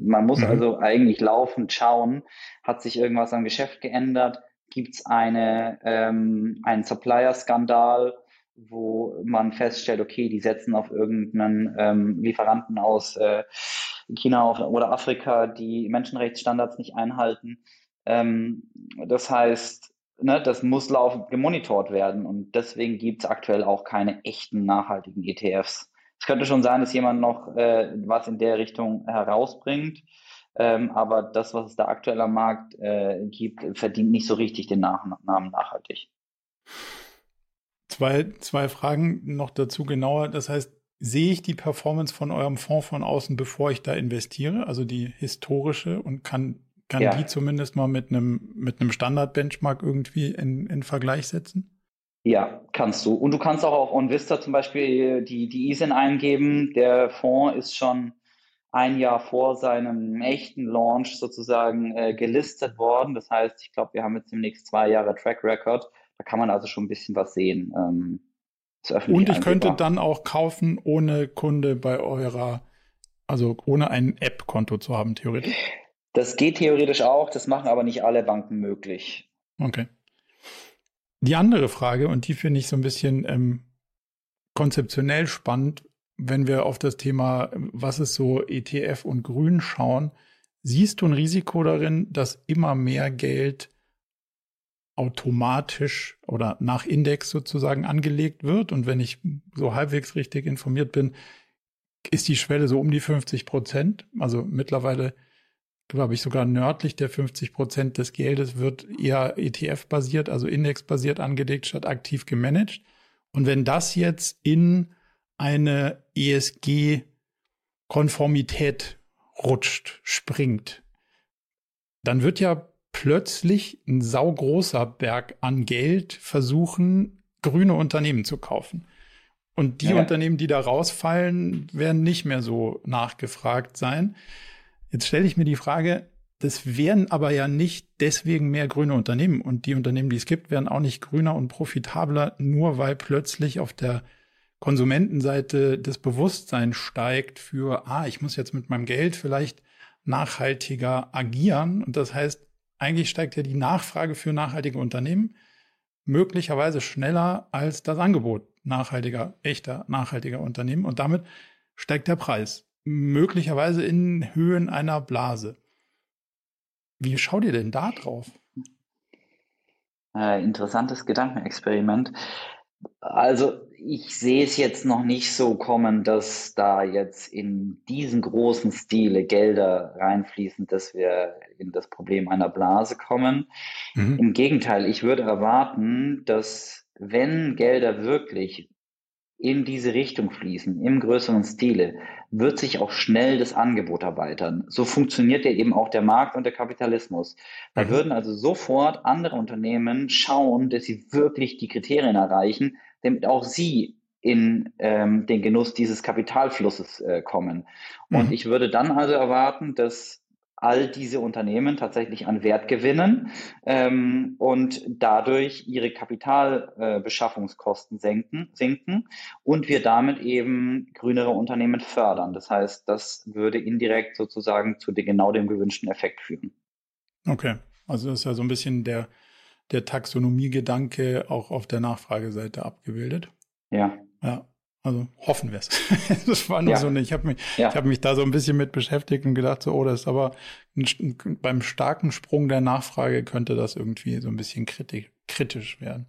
man muss mhm. also eigentlich laufend schauen, hat sich irgendwas am Geschäft geändert, gibt es eine, ähm, einen Supplier-Skandal, wo man feststellt, okay, die setzen auf irgendeinen ähm, Lieferanten aus äh, China oder Afrika, die Menschenrechtsstandards nicht einhalten. Ähm, das heißt, ne, das muss laufend gemonitort werden und deswegen gibt es aktuell auch keine echten nachhaltigen ETFs. Es könnte schon sein, dass jemand noch äh, was in der Richtung herausbringt, ähm, aber das, was es da aktuell am Markt äh, gibt, verdient nicht so richtig den Nach Namen nachhaltig. Zwei, zwei Fragen noch dazu genauer. Das heißt, sehe ich die Performance von eurem Fonds von außen, bevor ich da investiere, also die historische und kann, kann ja. die zumindest mal mit einem, mit einem Standard-Benchmark irgendwie in, in Vergleich setzen? Ja, kannst du. Und du kannst auch auf OnVista zum Beispiel die, die ISIN eingeben. Der Fonds ist schon ein Jahr vor seinem echten Launch sozusagen äh, gelistet worden. Das heißt, ich glaube, wir haben jetzt demnächst zwei Jahre Track Record. Da kann man also schon ein bisschen was sehen. Ähm, und ich könnte dann auch kaufen, ohne Kunde bei eurer, also ohne ein App-Konto zu haben, theoretisch. Das geht theoretisch auch, das machen aber nicht alle Banken möglich. Okay. Die andere Frage, und die finde ich so ein bisschen ähm, konzeptionell spannend, wenn wir auf das Thema, was ist so ETF und Grün schauen, siehst du ein Risiko darin, dass immer mehr Geld automatisch oder nach Index sozusagen angelegt wird. Und wenn ich so halbwegs richtig informiert bin, ist die Schwelle so um die 50 Prozent. Also mittlerweile, glaube ich, sogar nördlich der 50 Prozent des Geldes wird eher ETF-basiert, also Index-basiert angelegt, statt aktiv gemanagt. Und wenn das jetzt in eine ESG-Konformität rutscht, springt, dann wird ja plötzlich ein saugroßer Berg an Geld versuchen, grüne Unternehmen zu kaufen. Und die ja. Unternehmen, die da rausfallen, werden nicht mehr so nachgefragt sein. Jetzt stelle ich mir die Frage, das wären aber ja nicht deswegen mehr grüne Unternehmen. Und die Unternehmen, die es gibt, werden auch nicht grüner und profitabler, nur weil plötzlich auf der Konsumentenseite das Bewusstsein steigt für, ah, ich muss jetzt mit meinem Geld vielleicht nachhaltiger agieren. Und das heißt, eigentlich steigt ja die Nachfrage für nachhaltige Unternehmen möglicherweise schneller als das Angebot nachhaltiger, echter, nachhaltiger Unternehmen. Und damit steigt der Preis. Möglicherweise in Höhen einer Blase. Wie schaut ihr denn da drauf? Äh, interessantes Gedankenexperiment. Also ich sehe es jetzt noch nicht so kommen, dass da jetzt in diesen großen Stile Gelder reinfließen, dass wir in das Problem einer Blase kommen. Mhm. Im Gegenteil, ich würde erwarten, dass wenn Gelder wirklich in diese Richtung fließen, im größeren Stile, wird sich auch schnell das Angebot erweitern. So funktioniert ja eben auch der Markt und der Kapitalismus. Da mhm. würden also sofort andere Unternehmen schauen, dass sie wirklich die Kriterien erreichen, damit auch sie in ähm, den Genuss dieses Kapitalflusses äh, kommen. Und mhm. ich würde dann also erwarten, dass all diese Unternehmen tatsächlich an Wert gewinnen ähm, und dadurch ihre Kapitalbeschaffungskosten äh, senken, sinken und wir damit eben grünere Unternehmen fördern. Das heißt, das würde indirekt sozusagen zu den, genau dem gewünschten Effekt führen. Okay, also das ist ja so ein bisschen der, der Taxonomiegedanke auch auf der Nachfrageseite abgebildet. Ja. Ja. Also hoffen wir es. (laughs) das war nur ja. so eine, ich habe mich, ja. ich habe mich da so ein bisschen mit beschäftigt und gedacht, so, oh, das ist aber ein, beim starken Sprung der Nachfrage könnte das irgendwie so ein bisschen kritisch, kritisch werden.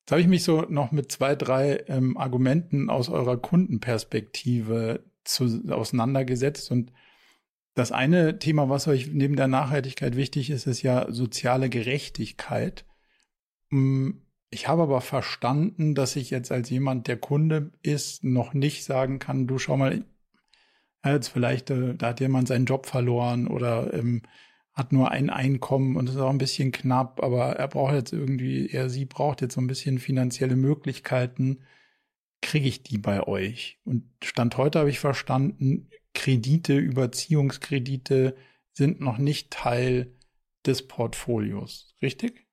Jetzt habe ich mich so noch mit zwei, drei ähm, Argumenten aus eurer Kundenperspektive zu, auseinandergesetzt und das eine Thema, was euch neben der Nachhaltigkeit wichtig ist, ist ja soziale Gerechtigkeit. Hm, ich habe aber verstanden, dass ich jetzt als jemand, der Kunde ist, noch nicht sagen kann, du schau mal, jetzt vielleicht, äh, da hat jemand seinen Job verloren oder ähm, hat nur ein Einkommen und ist auch ein bisschen knapp, aber er braucht jetzt irgendwie, er, sie braucht jetzt so ein bisschen finanzielle Möglichkeiten. Kriege ich die bei euch? Und Stand heute habe ich verstanden, Kredite, Überziehungskredite sind noch nicht Teil des Portfolios, richtig?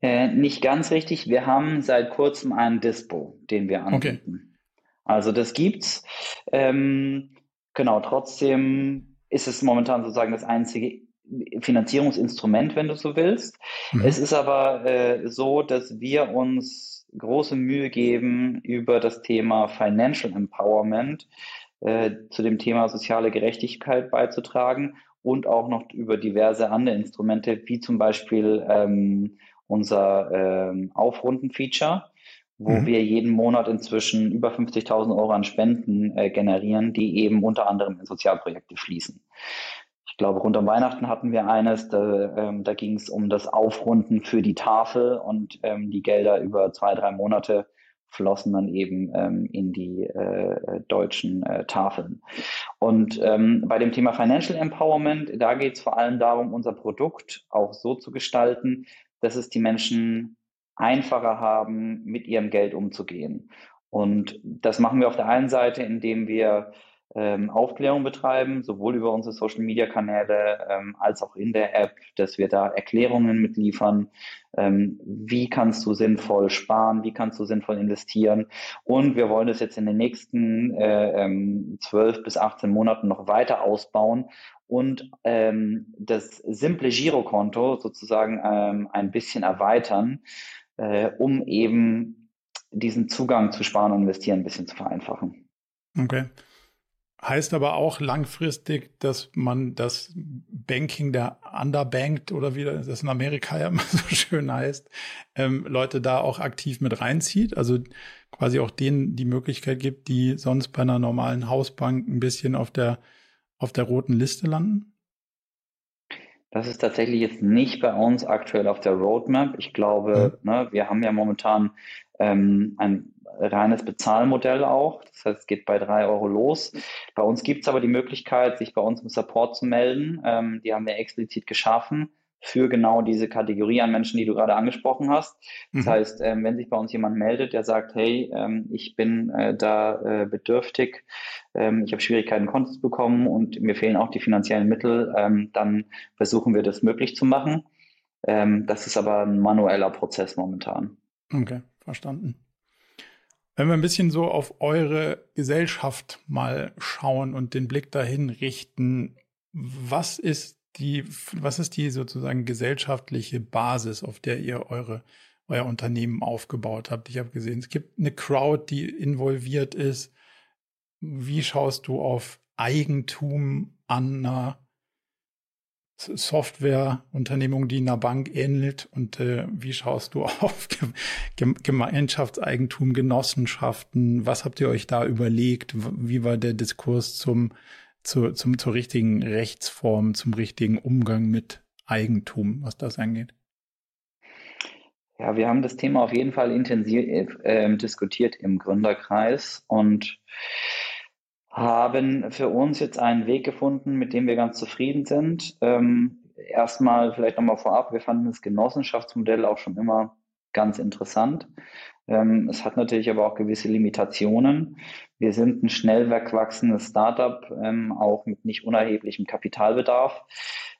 Äh, nicht ganz richtig. Wir haben seit kurzem einen Dispo, den wir anbieten. Okay. Also das gibt's. Ähm, genau, trotzdem ist es momentan sozusagen das einzige Finanzierungsinstrument, wenn du so willst. Mhm. Es ist aber äh, so, dass wir uns große Mühe geben, über das Thema Financial Empowerment äh, zu dem Thema soziale Gerechtigkeit beizutragen und auch noch über diverse andere Instrumente, wie zum Beispiel ähm, unser ähm, Aufrunden-Feature, wo mhm. wir jeden Monat inzwischen über 50.000 Euro an Spenden äh, generieren, die eben unter anderem in Sozialprojekte fließen. Ich glaube, rund um Weihnachten hatten wir eines, da, ähm, da ging es um das Aufrunden für die Tafel und ähm, die Gelder über zwei, drei Monate flossen dann eben ähm, in die äh, deutschen äh, Tafeln. Und ähm, bei dem Thema Financial Empowerment, da geht es vor allem darum, unser Produkt auch so zu gestalten, dass es die Menschen einfacher haben, mit ihrem Geld umzugehen. Und das machen wir auf der einen Seite, indem wir ähm, Aufklärung betreiben, sowohl über unsere Social-Media-Kanäle ähm, als auch in der App, dass wir da Erklärungen mitliefern, ähm, wie kannst du sinnvoll sparen, wie kannst du sinnvoll investieren. Und wir wollen das jetzt in den nächsten äh, ähm, 12 bis 18 Monaten noch weiter ausbauen und ähm, das simple Girokonto sozusagen ähm, ein bisschen erweitern, äh, um eben diesen Zugang zu Sparen und Investieren ein bisschen zu vereinfachen. Okay. Heißt aber auch langfristig, dass man das Banking der Underbanked oder wie das in Amerika ja (laughs) immer so schön heißt, ähm, Leute da auch aktiv mit reinzieht. Also quasi auch denen die Möglichkeit gibt, die sonst bei einer normalen Hausbank ein bisschen auf der, auf der roten Liste landen? Das ist tatsächlich jetzt nicht bei uns aktuell auf der Roadmap. Ich glaube, mhm. ne, wir haben ja momentan ähm, ein reines Bezahlmodell auch. Das heißt, es geht bei drei Euro los. Bei uns gibt es aber die Möglichkeit, sich bei uns im Support zu melden. Ähm, die haben wir explizit geschaffen für genau diese Kategorie an Menschen, die du gerade angesprochen hast. Das mhm. heißt, ähm, wenn sich bei uns jemand meldet, der sagt, hey, ähm, ich bin äh, da äh, bedürftig, ähm, ich habe Schwierigkeiten, Kontos zu bekommen und mir fehlen auch die finanziellen Mittel, ähm, dann versuchen wir das möglich zu machen. Ähm, das ist aber ein manueller Prozess momentan. Okay, verstanden. Wenn wir ein bisschen so auf eure Gesellschaft mal schauen und den Blick dahin richten, was ist die, was ist die sozusagen gesellschaftliche Basis, auf der ihr eure, euer Unternehmen aufgebaut habt? Ich habe gesehen, es gibt eine Crowd, die involviert ist. Wie schaust du auf Eigentum an einer Softwareunternehmung, die einer Bank ähnelt? Und äh, wie schaust du (laughs) auf Gemeinschaftseigentum, Genossenschaften? Was habt ihr euch da überlegt? Wie war der Diskurs zum, zu, zum, zur richtigen Rechtsform, zum richtigen Umgang mit Eigentum, was das angeht? Ja, wir haben das Thema auf jeden Fall intensiv äh, diskutiert im Gründerkreis und haben für uns jetzt einen Weg gefunden, mit dem wir ganz zufrieden sind. Ähm, erstmal vielleicht nochmal vorab, wir fanden das Genossenschaftsmodell auch schon immer ganz interessant. Ähm, es hat natürlich aber auch gewisse Limitationen. Wir sind ein schnell wachsendes Startup, ähm, auch mit nicht unerheblichem Kapitalbedarf.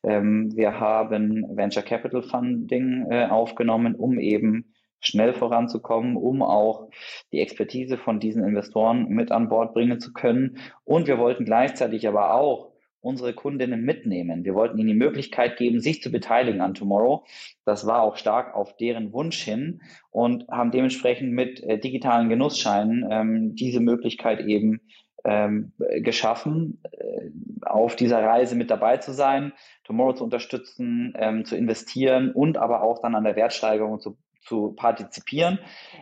Ähm, wir haben Venture Capital Funding äh, aufgenommen, um eben schnell voranzukommen, um auch die Expertise von diesen Investoren mit an Bord bringen zu können. Und wir wollten gleichzeitig aber auch unsere Kundinnen mitnehmen. Wir wollten ihnen die Möglichkeit geben, sich zu beteiligen an Tomorrow. Das war auch stark auf deren Wunsch hin und haben dementsprechend mit äh, digitalen Genussscheinen ähm, diese Möglichkeit eben ähm, geschaffen, äh, auf dieser Reise mit dabei zu sein, Tomorrow zu unterstützen, ähm, zu investieren und aber auch dann an der Wertsteigerung zu zu partizipieren.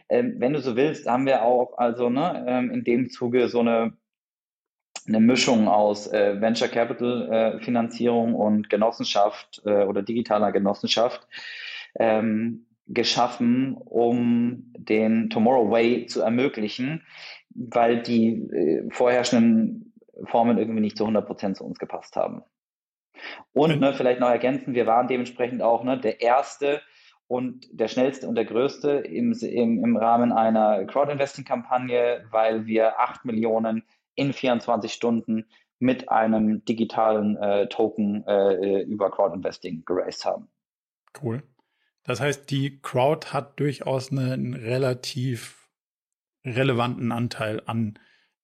Ähm, wenn du so willst, haben wir auch also ne, ähm, in dem Zuge so eine eine Mischung aus äh, Venture Capital äh, Finanzierung und Genossenschaft äh, oder digitaler Genossenschaft ähm, geschaffen, um den Tomorrow Way zu ermöglichen, weil die äh, vorherrschenden Formen irgendwie nicht zu 100 Prozent zu uns gepasst haben. Und ne, vielleicht noch ergänzen, wir waren dementsprechend auch ne, der erste und der schnellste und der größte im, im, im Rahmen einer Crowd-Investing-Kampagne, weil wir 8 Millionen in 24 Stunden mit einem digitalen äh, Token äh, über Crowd Investing geraced haben. Cool. Das heißt, die Crowd hat durchaus einen relativ relevanten Anteil an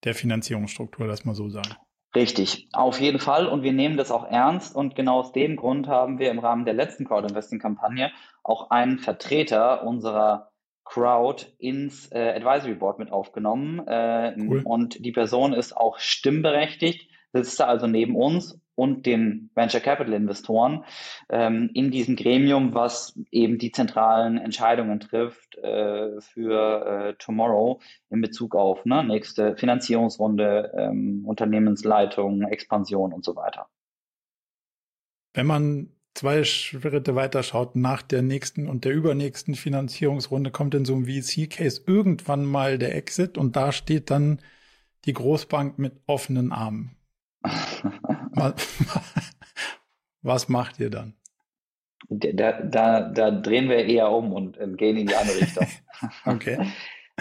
der Finanzierungsstruktur, lass mal so sagen. Richtig, auf jeden Fall. Und wir nehmen das auch ernst. Und genau aus dem Grund haben wir im Rahmen der letzten Crowd Investing Kampagne auch einen Vertreter unserer Crowd ins äh, Advisory Board mit aufgenommen. Äh, cool. Und die Person ist auch stimmberechtigt, sitzt da also neben uns und den Venture Capital Investoren ähm, in diesem Gremium, was eben die zentralen Entscheidungen trifft äh, für äh, Tomorrow in Bezug auf ne, nächste Finanzierungsrunde, ähm, Unternehmensleitung, Expansion und so weiter. Wenn man zwei Schritte weiter schaut, nach der nächsten und der übernächsten Finanzierungsrunde kommt in so einem VC-Case irgendwann mal der Exit und da steht dann die Großbank mit offenen Armen. (laughs) was, macht ihr dann? Da, da, da drehen wir eher um und gehen in die andere Richtung. (laughs) (laughs) okay.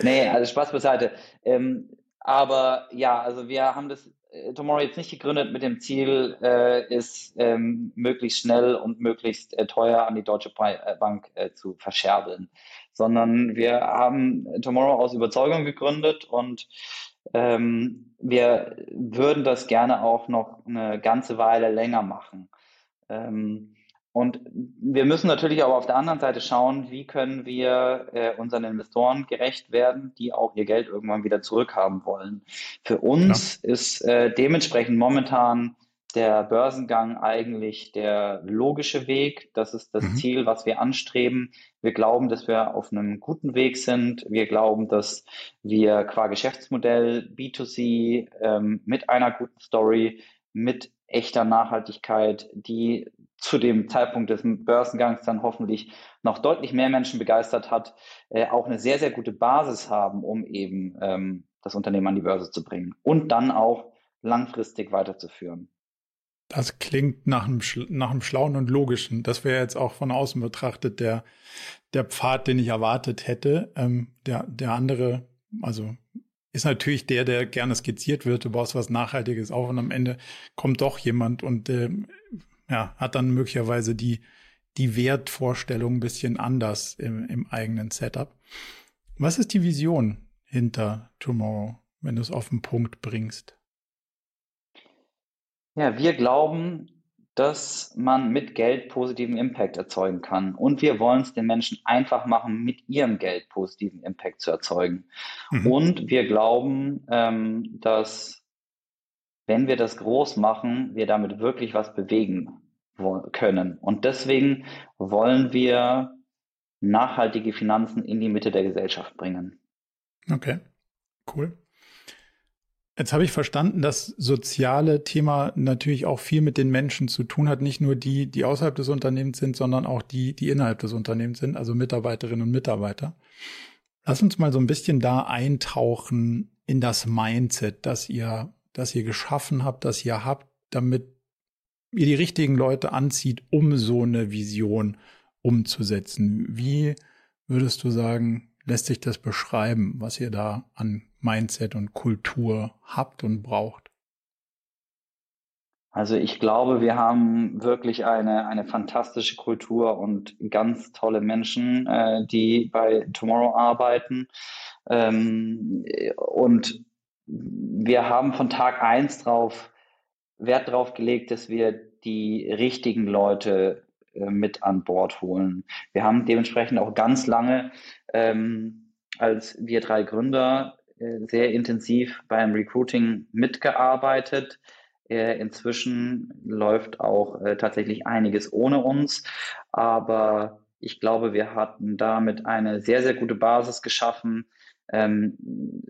nee, also Spaß beiseite. Ähm, aber ja, also wir haben das äh, Tomorrow jetzt nicht gegründet mit dem Ziel, äh, es ähm, möglichst schnell und möglichst äh, teuer an die Deutsche äh, Bank äh, zu verscherbeln, sondern wir haben Tomorrow aus Überzeugung gegründet und ähm, wir würden das gerne auch noch eine ganze Weile länger machen. Ähm, und wir müssen natürlich aber auf der anderen Seite schauen, wie können wir äh, unseren Investoren gerecht werden, die auch ihr Geld irgendwann wieder zurückhaben wollen. Für uns ja. ist äh, dementsprechend momentan der Börsengang eigentlich der logische Weg. Das ist das mhm. Ziel, was wir anstreben. Wir glauben, dass wir auf einem guten Weg sind. Wir glauben, dass wir qua Geschäftsmodell B2C ähm, mit einer guten Story, mit echter Nachhaltigkeit, die zu dem Zeitpunkt des Börsengangs dann hoffentlich noch deutlich mehr Menschen begeistert hat, äh, auch eine sehr, sehr gute Basis haben, um eben ähm, das Unternehmen an die Börse zu bringen und dann auch langfristig weiterzuführen. Das klingt nach einem, nach einem schlauen und logischen. Das wäre jetzt auch von außen betrachtet der, der Pfad, den ich erwartet hätte. Ähm, der, der andere, also ist natürlich der, der gerne skizziert wird. Du baust was Nachhaltiges auf und am Ende kommt doch jemand und äh, ja, hat dann möglicherweise die, die Wertvorstellung ein bisschen anders im, im eigenen Setup. Was ist die Vision hinter Tomorrow, wenn du es auf den Punkt bringst? Ja, wir glauben, dass man mit Geld positiven Impact erzeugen kann. Und wir wollen es den Menschen einfach machen, mit ihrem Geld positiven Impact zu erzeugen. Mhm. Und wir glauben, ähm, dass wenn wir das groß machen, wir damit wirklich was bewegen können. Und deswegen wollen wir nachhaltige Finanzen in die Mitte der Gesellschaft bringen. Okay, cool. Jetzt habe ich verstanden, dass soziale Thema natürlich auch viel mit den Menschen zu tun hat. Nicht nur die, die außerhalb des Unternehmens sind, sondern auch die, die innerhalb des Unternehmens sind, also Mitarbeiterinnen und Mitarbeiter. Lass uns mal so ein bisschen da eintauchen in das Mindset, das ihr, das ihr geschaffen habt, das ihr habt, damit ihr die richtigen Leute anzieht, um so eine Vision umzusetzen. Wie würdest du sagen, lässt sich das beschreiben, was ihr da an Mindset und Kultur habt und braucht? Also ich glaube, wir haben wirklich eine, eine fantastische Kultur und ganz tolle Menschen, äh, die bei Tomorrow arbeiten. Ähm, und wir haben von Tag eins drauf Wert darauf gelegt, dass wir die richtigen Leute äh, mit an Bord holen. Wir haben dementsprechend auch ganz lange ähm, als wir drei Gründer sehr intensiv beim Recruiting mitgearbeitet. Äh, inzwischen läuft auch äh, tatsächlich einiges ohne uns, aber ich glaube, wir hatten damit eine sehr, sehr gute Basis geschaffen, ähm,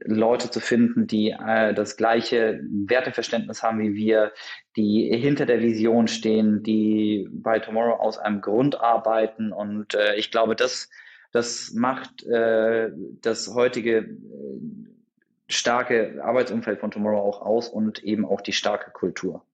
Leute zu finden, die äh, das gleiche Werteverständnis haben wie wir, die hinter der Vision stehen, die bei Tomorrow aus einem Grund arbeiten. Und äh, ich glaube, das, das macht äh, das heutige äh, starke Arbeitsumfeld von Tomorrow auch aus und eben auch die starke Kultur.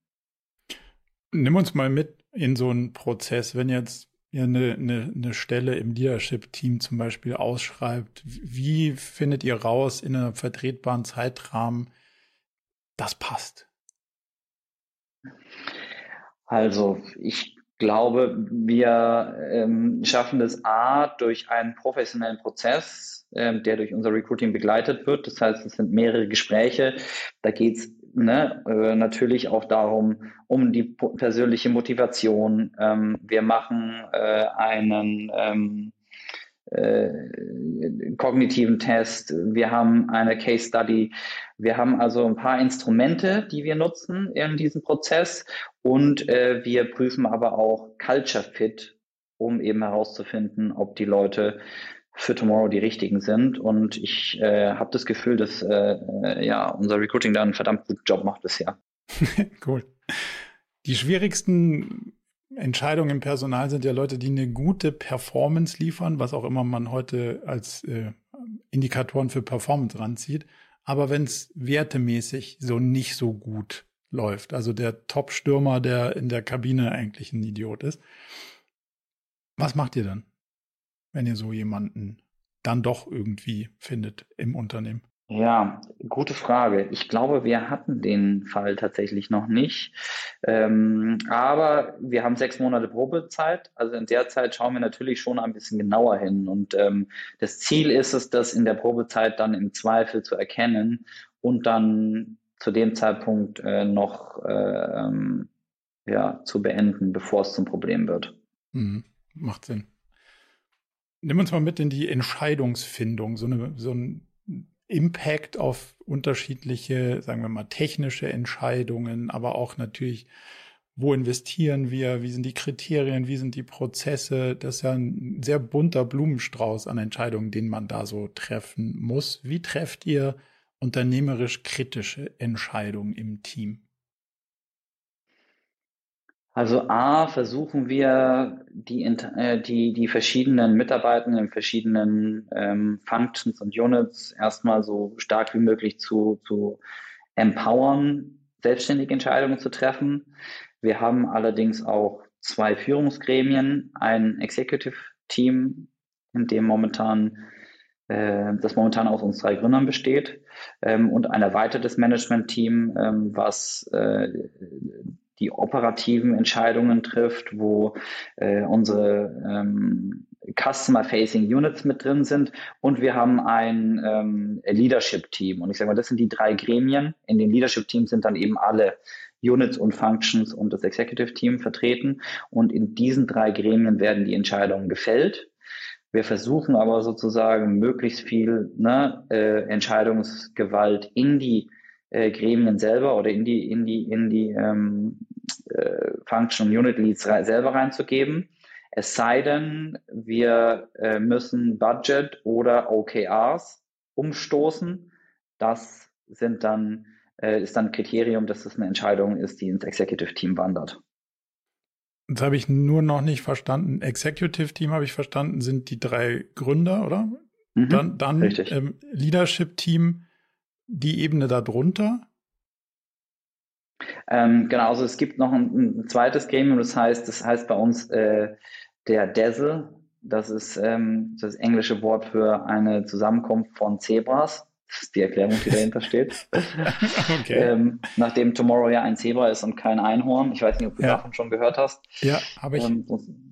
Nimm uns mal mit in so einen Prozess, wenn jetzt ihr eine, eine, eine Stelle im Leadership-Team zum Beispiel ausschreibt, wie findet ihr raus in einem vertretbaren Zeitrahmen, das passt? Also ich glaube, wir ähm, schaffen das A durch einen professionellen Prozess, ähm, der durch unser Recruiting begleitet wird. Das heißt, es sind mehrere Gespräche. Da geht es ne, äh, natürlich auch darum, um die persönliche Motivation. Ähm, wir machen äh, einen ähm, äh, kognitiven Test, wir haben eine Case Study, wir haben also ein paar Instrumente, die wir nutzen in diesem Prozess und äh, wir prüfen aber auch Culture Fit, um eben herauszufinden, ob die Leute für Tomorrow die richtigen sind. Und ich äh, habe das Gefühl, dass äh, äh, ja unser Recruiting da einen verdammt guten Job macht bisher. (laughs) cool. Die schwierigsten Entscheidungen im Personal sind ja Leute, die eine gute Performance liefern, was auch immer man heute als äh, Indikatoren für Performance ranzieht. Aber wenn es wertemäßig so nicht so gut läuft, also der Top-Stürmer, der in der Kabine eigentlich ein Idiot ist, was macht ihr dann, wenn ihr so jemanden dann doch irgendwie findet im Unternehmen? Ja, gute Frage. Ich glaube, wir hatten den Fall tatsächlich noch nicht. Ähm, aber wir haben sechs Monate Probezeit. Also in der Zeit schauen wir natürlich schon ein bisschen genauer hin. Und ähm, das Ziel ist es, das in der Probezeit dann im Zweifel zu erkennen und dann zu dem Zeitpunkt äh, noch äh, ähm, ja, zu beenden, bevor es zum Problem wird. Mhm. Macht Sinn. Nimm uns mal mit in die Entscheidungsfindung, so, eine, so ein Impact auf unterschiedliche, sagen wir mal, technische Entscheidungen, aber auch natürlich, wo investieren wir, wie sind die Kriterien, wie sind die Prozesse. Das ist ja ein sehr bunter Blumenstrauß an Entscheidungen, den man da so treffen muss. Wie trefft ihr unternehmerisch kritische Entscheidungen im Team? Also A, versuchen wir die, äh, die, die verschiedenen Mitarbeitenden in verschiedenen ähm, Functions und Units erstmal so stark wie möglich zu, zu empowern, selbstständige Entscheidungen zu treffen. Wir haben allerdings auch zwei Führungsgremien, ein Executive Team, in dem momentan äh, das momentan aus uns drei Gründern besteht ähm, und ein erweitertes Management-Team, ähm, was äh, die operativen Entscheidungen trifft, wo äh, unsere ähm, Customer-Facing Units mit drin sind und wir haben ein ähm, Leadership-Team. Und ich sage mal, das sind die drei Gremien. In den Leadership-Teams sind dann eben alle Units und Functions und das Executive Team vertreten. Und in diesen drei Gremien werden die Entscheidungen gefällt. Wir versuchen aber sozusagen möglichst viel ne, äh, Entscheidungsgewalt in die äh, Gremien selber oder in die, in die, in die ähm, äh, Function Unit Leads re selber reinzugeben. Es sei denn, wir äh, müssen Budget oder OKRs umstoßen. Das sind dann, äh, ist dann ein Kriterium, dass das eine Entscheidung ist, die ins Executive Team wandert. Das habe ich nur noch nicht verstanden. Executive Team habe ich verstanden, sind die drei Gründer, oder? Mhm, dann dann ähm, Leadership Team die Ebene darunter? Ähm, genau, also es gibt noch ein, ein, zweites Gremium, das heißt, das heißt bei uns äh, der Dazzle. Das ist ähm, das englische Wort für eine Zusammenkunft von Zebras. Das ist die Erklärung, die dahinter steht. (laughs) okay. ähm, nachdem Tomorrow ja ein Zebra ist und kein Einhorn. Ich weiß nicht, ob du ja. davon schon gehört hast. Ja, habe ich. Sonst,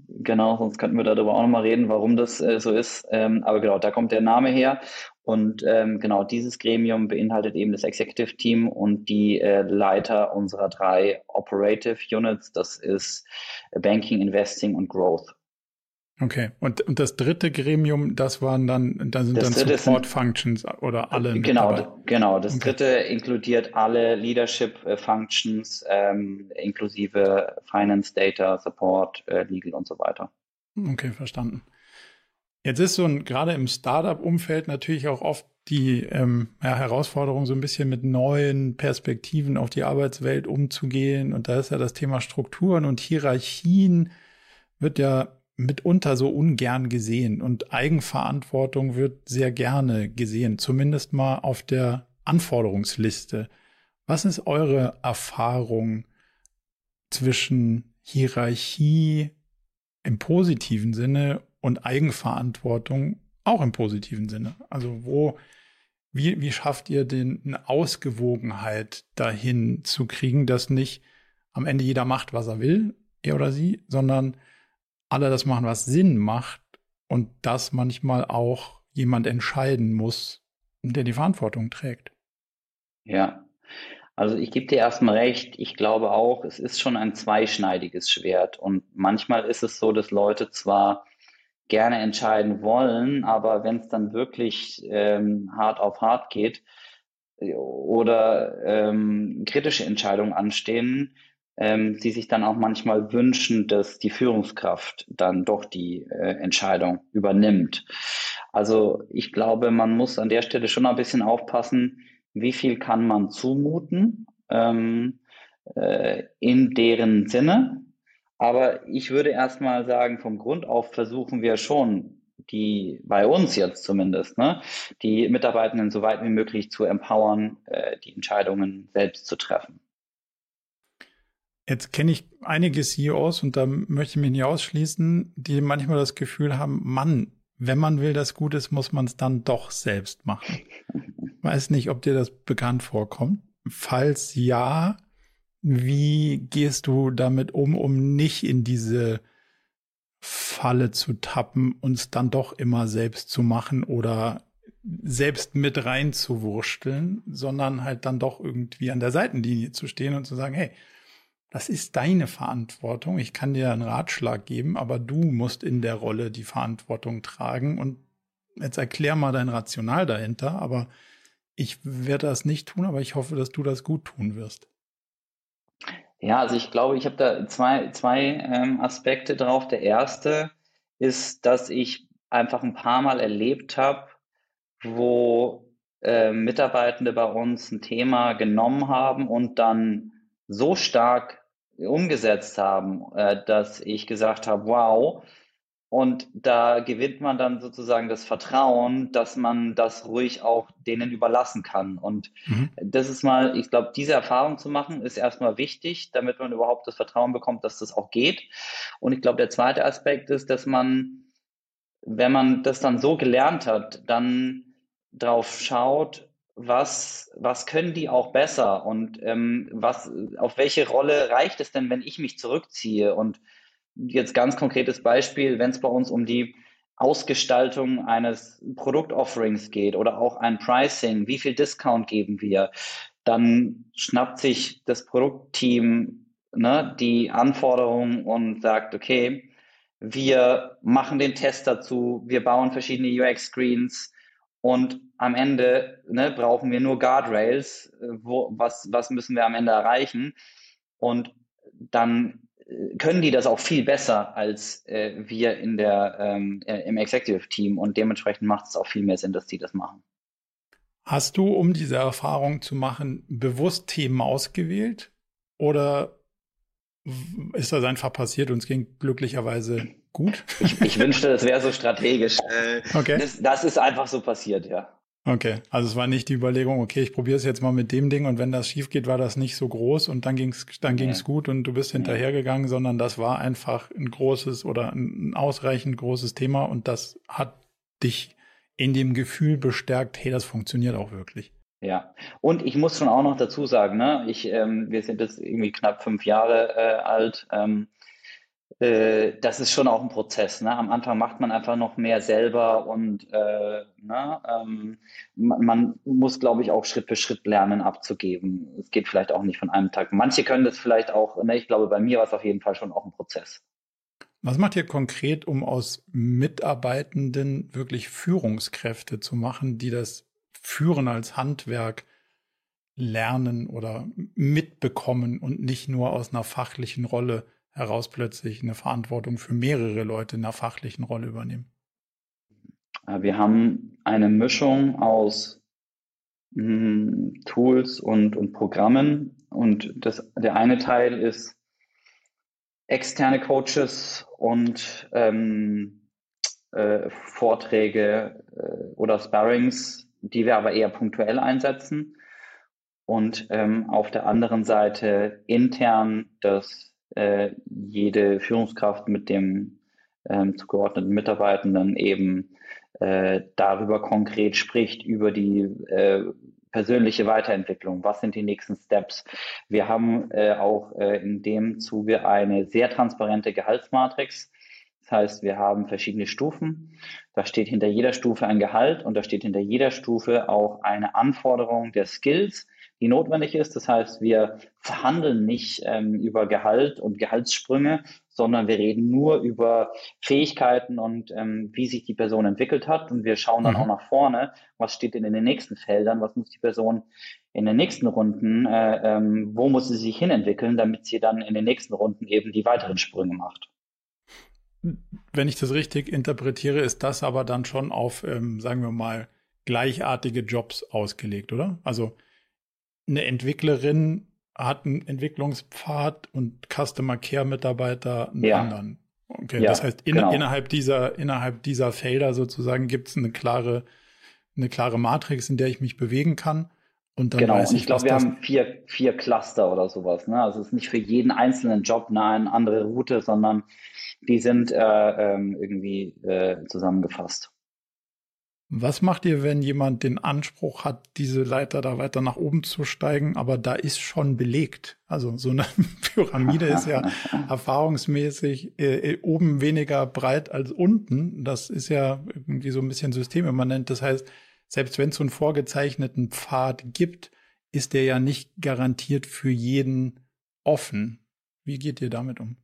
genau, sonst könnten wir darüber auch nochmal reden, warum das äh, so ist. Ähm, aber genau, da kommt der Name her. Und ähm, genau dieses Gremium beinhaltet eben das Executive Team und die äh, Leiter unserer drei Operative Units. Das ist Banking, Investing und Growth. Okay, und, und das dritte Gremium, das waren dann, da sind das dann Support Functions oder alle. Genau, dabei. genau. Das okay. dritte inkludiert alle Leadership äh, Functions, ähm, inklusive Finance, Data, Support, äh, Legal und so weiter. Okay, verstanden. Jetzt ist so ein, gerade im Startup-Umfeld natürlich auch oft die ähm, ja, Herausforderung, so ein bisschen mit neuen Perspektiven auf die Arbeitswelt umzugehen. Und da ist ja das Thema Strukturen und Hierarchien wird ja mitunter so ungern gesehen und Eigenverantwortung wird sehr gerne gesehen, zumindest mal auf der Anforderungsliste. Was ist eure Erfahrung zwischen Hierarchie im positiven Sinne und Eigenverantwortung auch im positiven Sinne. Also wo, wie, wie schafft ihr den, eine Ausgewogenheit dahin zu kriegen, dass nicht am Ende jeder macht, was er will, er oder sie, sondern alle das machen, was Sinn macht und dass manchmal auch jemand entscheiden muss, der die Verantwortung trägt. Ja, also ich gebe dir erstmal recht, ich glaube auch, es ist schon ein zweischneidiges Schwert und manchmal ist es so, dass Leute zwar gerne entscheiden wollen, aber wenn es dann wirklich ähm, hart auf hart geht äh, oder ähm, kritische Entscheidungen anstehen, ähm, sie sich dann auch manchmal wünschen, dass die Führungskraft dann doch die äh, Entscheidung übernimmt. Also ich glaube, man muss an der Stelle schon ein bisschen aufpassen, wie viel kann man zumuten ähm, äh, in deren Sinne. Aber ich würde erstmal sagen, vom Grund auf versuchen wir schon, die bei uns jetzt zumindest, ne, die Mitarbeitenden so weit wie möglich zu empowern, äh, die Entscheidungen selbst zu treffen. Jetzt kenne ich einige CEOs und da möchte ich mich nicht ausschließen, die manchmal das Gefühl haben, Mann, wenn man will, dass gut ist, muss man es dann doch selbst machen. (laughs) Weiß nicht, ob dir das bekannt vorkommt. Falls ja, wie gehst du damit um, um nicht in diese Falle zu tappen, uns dann doch immer selbst zu machen oder selbst mit reinzuwursteln, sondern halt dann doch irgendwie an der Seitenlinie zu stehen und zu sagen, hey, das ist deine Verantwortung. Ich kann dir einen Ratschlag geben, aber du musst in der Rolle die Verantwortung tragen. Und jetzt erklär mal dein Rational dahinter. Aber ich werde das nicht tun, aber ich hoffe, dass du das gut tun wirst. Ja, also ich glaube, ich habe da zwei, zwei ähm, Aspekte drauf. Der erste ist, dass ich einfach ein paar Mal erlebt habe, wo äh, Mitarbeitende bei uns ein Thema genommen haben und dann so stark umgesetzt haben, äh, dass ich gesagt habe, wow, und da gewinnt man dann sozusagen das Vertrauen, dass man das ruhig auch denen überlassen kann. Und mhm. das ist mal, ich glaube, diese Erfahrung zu machen, ist erstmal wichtig, damit man überhaupt das Vertrauen bekommt, dass das auch geht. Und ich glaube, der zweite Aspekt ist, dass man, wenn man das dann so gelernt hat, dann drauf schaut, was, was können die auch besser und ähm, was, auf welche Rolle reicht es denn, wenn ich mich zurückziehe? Und jetzt ganz konkretes Beispiel, wenn es bei uns um die Ausgestaltung eines Produktofferings geht oder auch ein Pricing, wie viel Discount geben wir, dann schnappt sich das Produktteam ne, die Anforderungen und sagt, okay, wir machen den Test dazu, wir bauen verschiedene UX-Screens, und am Ende ne, brauchen wir nur Guardrails. Wo, was, was müssen wir am Ende erreichen? Und dann können die das auch viel besser als äh, wir in der, ähm, äh, im Executive Team. Und dementsprechend macht es auch viel mehr Sinn, dass die das machen. Hast du, um diese Erfahrung zu machen, bewusst Themen ausgewählt? Oder ist das einfach passiert und es ging glücklicherweise gut? Ich, ich wünschte, das wäre so strategisch. Okay. Das, das, ist einfach so passiert, ja. Okay, also es war nicht die Überlegung, okay, ich probiere es jetzt mal mit dem Ding und wenn das schief geht, war das nicht so groß und dann ging es dann nee. ging's gut und du bist hinterhergegangen, sondern das war einfach ein großes oder ein ausreichend großes Thema und das hat dich in dem Gefühl bestärkt, hey, das funktioniert auch wirklich. Ja, und ich muss schon auch noch dazu sagen, ne, ich, ähm, wir sind jetzt irgendwie knapp fünf Jahre äh, alt. Ähm, äh, das ist schon auch ein Prozess. Ne? Am Anfang macht man einfach noch mehr selber und äh, ne, ähm, man, man, muss, glaube ich, auch Schritt für Schritt lernen abzugeben. Es geht vielleicht auch nicht von einem Tag. Manche können das vielleicht auch, ne, ich glaube, bei mir war es auf jeden Fall schon auch ein Prozess. Was macht ihr konkret, um aus Mitarbeitenden wirklich Führungskräfte zu machen, die das Führen als Handwerk lernen oder mitbekommen und nicht nur aus einer fachlichen Rolle heraus plötzlich eine Verantwortung für mehrere Leute in einer fachlichen Rolle übernehmen? Wir haben eine Mischung aus hm, Tools und, und Programmen. Und das, der eine Teil ist externe Coaches und ähm, äh, Vorträge äh, oder Sparrings, die wir aber eher punktuell einsetzen. Und ähm, auf der anderen Seite intern, dass äh, jede Führungskraft mit dem ähm, zugeordneten Mitarbeitenden eben äh, darüber konkret spricht, über die äh, persönliche Weiterentwicklung. Was sind die nächsten Steps? Wir haben äh, auch äh, in dem Zuge eine sehr transparente Gehaltsmatrix das heißt, wir haben verschiedene Stufen. Da steht hinter jeder Stufe ein Gehalt und da steht hinter jeder Stufe auch eine Anforderung der Skills, die notwendig ist. Das heißt, wir verhandeln nicht ähm, über Gehalt und Gehaltssprünge, sondern wir reden nur über Fähigkeiten und ähm, wie sich die Person entwickelt hat. Und wir schauen dann mhm. auch nach vorne, was steht denn in den nächsten Feldern, was muss die Person in den nächsten Runden, äh, ähm, wo muss sie sich hinentwickeln, damit sie dann in den nächsten Runden eben die weiteren Sprünge macht. Wenn ich das richtig interpretiere, ist das aber dann schon auf, ähm, sagen wir mal, gleichartige Jobs ausgelegt, oder? Also eine Entwicklerin hat einen Entwicklungspfad und Customer Care Mitarbeiter einen ja. anderen. Okay, ja, das heißt, in, genau. innerhalb dieser, innerhalb dieser Felder sozusagen gibt es eine klare, eine klare Matrix, in der ich mich bewegen kann. Und dann genau, weiß ich, und ich glaube, wir haben vier, vier Cluster oder sowas. Ne? Also es ist nicht für jeden einzelnen Job eine andere Route, sondern die sind äh, ähm, irgendwie äh, zusammengefasst. Was macht ihr, wenn jemand den Anspruch hat, diese Leiter da weiter nach oben zu steigen, aber da ist schon belegt? Also so eine (laughs) Pyramide ist ja (laughs) erfahrungsmäßig äh, äh, oben weniger breit als unten. Das ist ja irgendwie so ein bisschen systemimmanent. Das heißt, selbst wenn es so einen vorgezeichneten Pfad gibt, ist der ja nicht garantiert für jeden offen. Wie geht ihr damit um?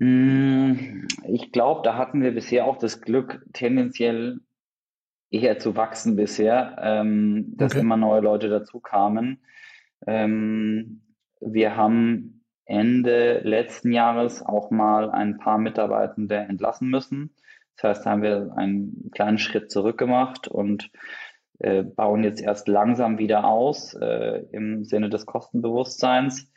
Hm, ich glaube, da hatten wir bisher auch das Glück, tendenziell eher zu wachsen bisher, ähm, dass okay. immer neue Leute dazu kamen. Ähm, wir haben Ende letzten Jahres auch mal ein paar Mitarbeitende entlassen müssen. Das heißt, da haben wir einen kleinen Schritt zurück gemacht und äh, bauen jetzt erst langsam wieder aus äh, im Sinne des Kostenbewusstseins.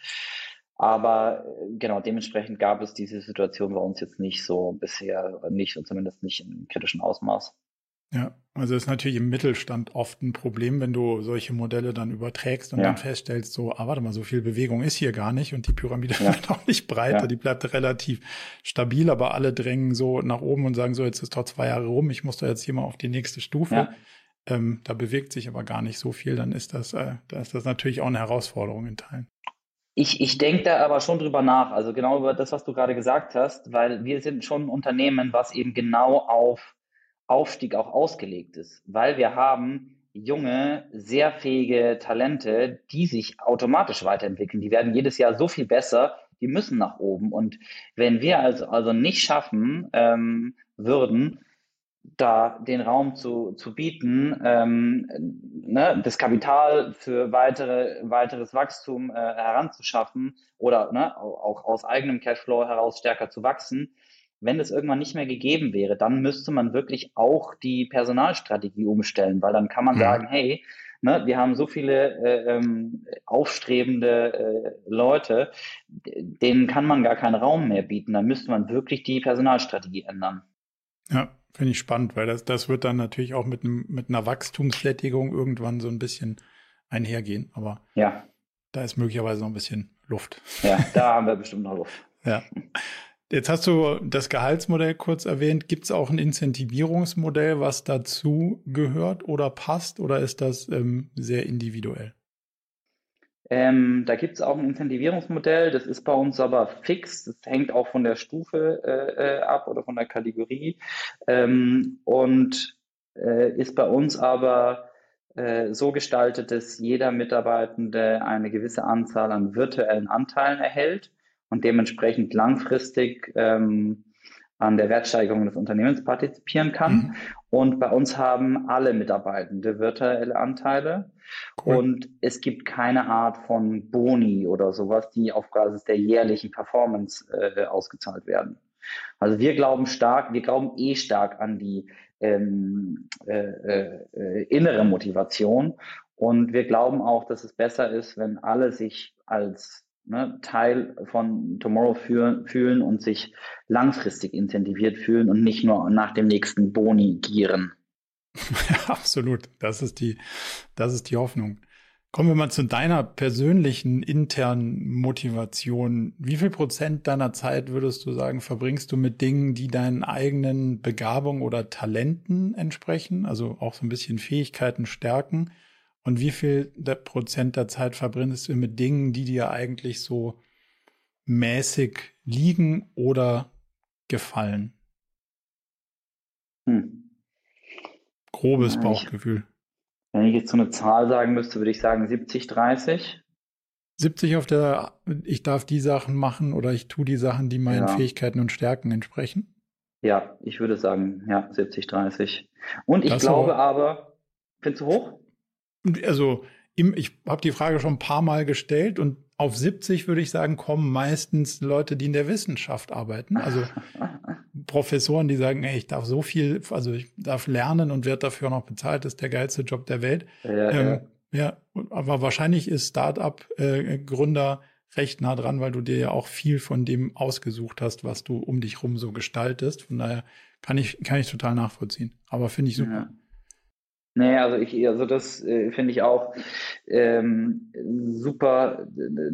Aber äh, genau, dementsprechend gab es diese Situation bei uns jetzt nicht so bisher, nicht und zumindest nicht im kritischen Ausmaß. Ja, also ist natürlich im Mittelstand oft ein Problem, wenn du solche Modelle dann überträgst und ja. dann feststellst, so, ah, warte mal, so viel Bewegung ist hier gar nicht und die Pyramide ja. wird (laughs) auch nicht breiter, ja. die bleibt relativ stabil, aber alle drängen so nach oben und sagen so, jetzt ist doch zwei Jahre rum, ich muss da jetzt hier mal auf die nächste Stufe. Ähm, da bewegt sich aber gar nicht so viel, dann ist das, äh, da ist das natürlich auch eine Herausforderung in Teilen. Ich, ich denke da aber schon drüber nach, also genau über das, was du gerade gesagt hast, weil wir sind schon ein Unternehmen, was eben genau auf Aufstieg auch ausgelegt ist, weil wir haben junge, sehr fähige Talente, die sich automatisch weiterentwickeln. Die werden jedes Jahr so viel besser, die müssen nach oben. Und wenn wir also, also nicht schaffen ähm, würden, da den Raum zu, zu bieten, ähm, ne, das Kapital für weitere, weiteres Wachstum äh, heranzuschaffen oder ne, auch aus eigenem Cashflow heraus stärker zu wachsen. Wenn das irgendwann nicht mehr gegeben wäre, dann müsste man wirklich auch die Personalstrategie umstellen, weil dann kann man mhm. sagen, hey, ne, wir haben so viele äh, ähm, aufstrebende äh, Leute, denen kann man gar keinen Raum mehr bieten. Dann müsste man wirklich die Personalstrategie ändern. Ja, Finde ich spannend, weil das, das wird dann natürlich auch mit, einem, mit einer Wachstumssättigung irgendwann so ein bisschen einhergehen. Aber ja. da ist möglicherweise noch ein bisschen Luft. Ja, (laughs) da haben wir bestimmt noch Luft. Ja. Jetzt hast du das Gehaltsmodell kurz erwähnt. Gibt es auch ein Incentivierungsmodell, was dazu gehört oder passt, oder ist das ähm, sehr individuell? Ähm, da gibt es auch ein Incentivierungsmodell, das ist bei uns aber fix, das hängt auch von der Stufe äh, äh, ab oder von der Kategorie ähm, und äh, ist bei uns aber äh, so gestaltet, dass jeder Mitarbeitende eine gewisse Anzahl an virtuellen Anteilen erhält und dementsprechend langfristig ähm, an der Wertsteigerung des Unternehmens partizipieren kann. Mhm. Und bei uns haben alle Mitarbeitende virtuelle Anteile. Cool. Und es gibt keine Art von Boni oder sowas, die auf Basis der jährlichen Performance äh, ausgezahlt werden. Also wir glauben stark, wir glauben eh stark an die ähm, äh, äh, innere Motivation. Und wir glauben auch, dass es besser ist, wenn alle sich als ne, Teil von Tomorrow fühlen, fühlen und sich langfristig incentiviert fühlen und nicht nur nach dem nächsten Boni gieren. (laughs) Ja, absolut. Das ist die, das ist die Hoffnung. Kommen wir mal zu deiner persönlichen internen Motivation. Wie viel Prozent deiner Zeit würdest du sagen, verbringst du mit Dingen, die deinen eigenen Begabungen oder Talenten entsprechen? Also auch so ein bisschen Fähigkeiten stärken. Und wie viel der Prozent der Zeit verbringst du mit Dingen, die dir eigentlich so mäßig liegen oder gefallen? Hm. Grobes Bauchgefühl. Wenn ich jetzt so eine Zahl sagen müsste, würde ich sagen 70, 30. 70 auf der, ich darf die Sachen machen oder ich tue die Sachen, die meinen ja. Fähigkeiten und Stärken entsprechen? Ja, ich würde sagen, ja, 70, 30. Und ich das glaube aber, findest du hoch? Also, ich habe die Frage schon ein paar Mal gestellt und auf 70 würde ich sagen, kommen meistens Leute, die in der Wissenschaft arbeiten. Also (laughs) Professoren, die sagen, ey, ich darf so viel, also ich darf lernen und werde dafür noch bezahlt, das ist der geilste Job der Welt. Ja, ähm, ja. ja aber wahrscheinlich ist Startup-Gründer äh, recht nah dran, weil du dir ja auch viel von dem ausgesucht hast, was du um dich rum so gestaltest. Von daher kann ich, kann ich total nachvollziehen. Aber finde ich super. Ja. Nee, also ich, also das äh, finde ich auch ähm, super.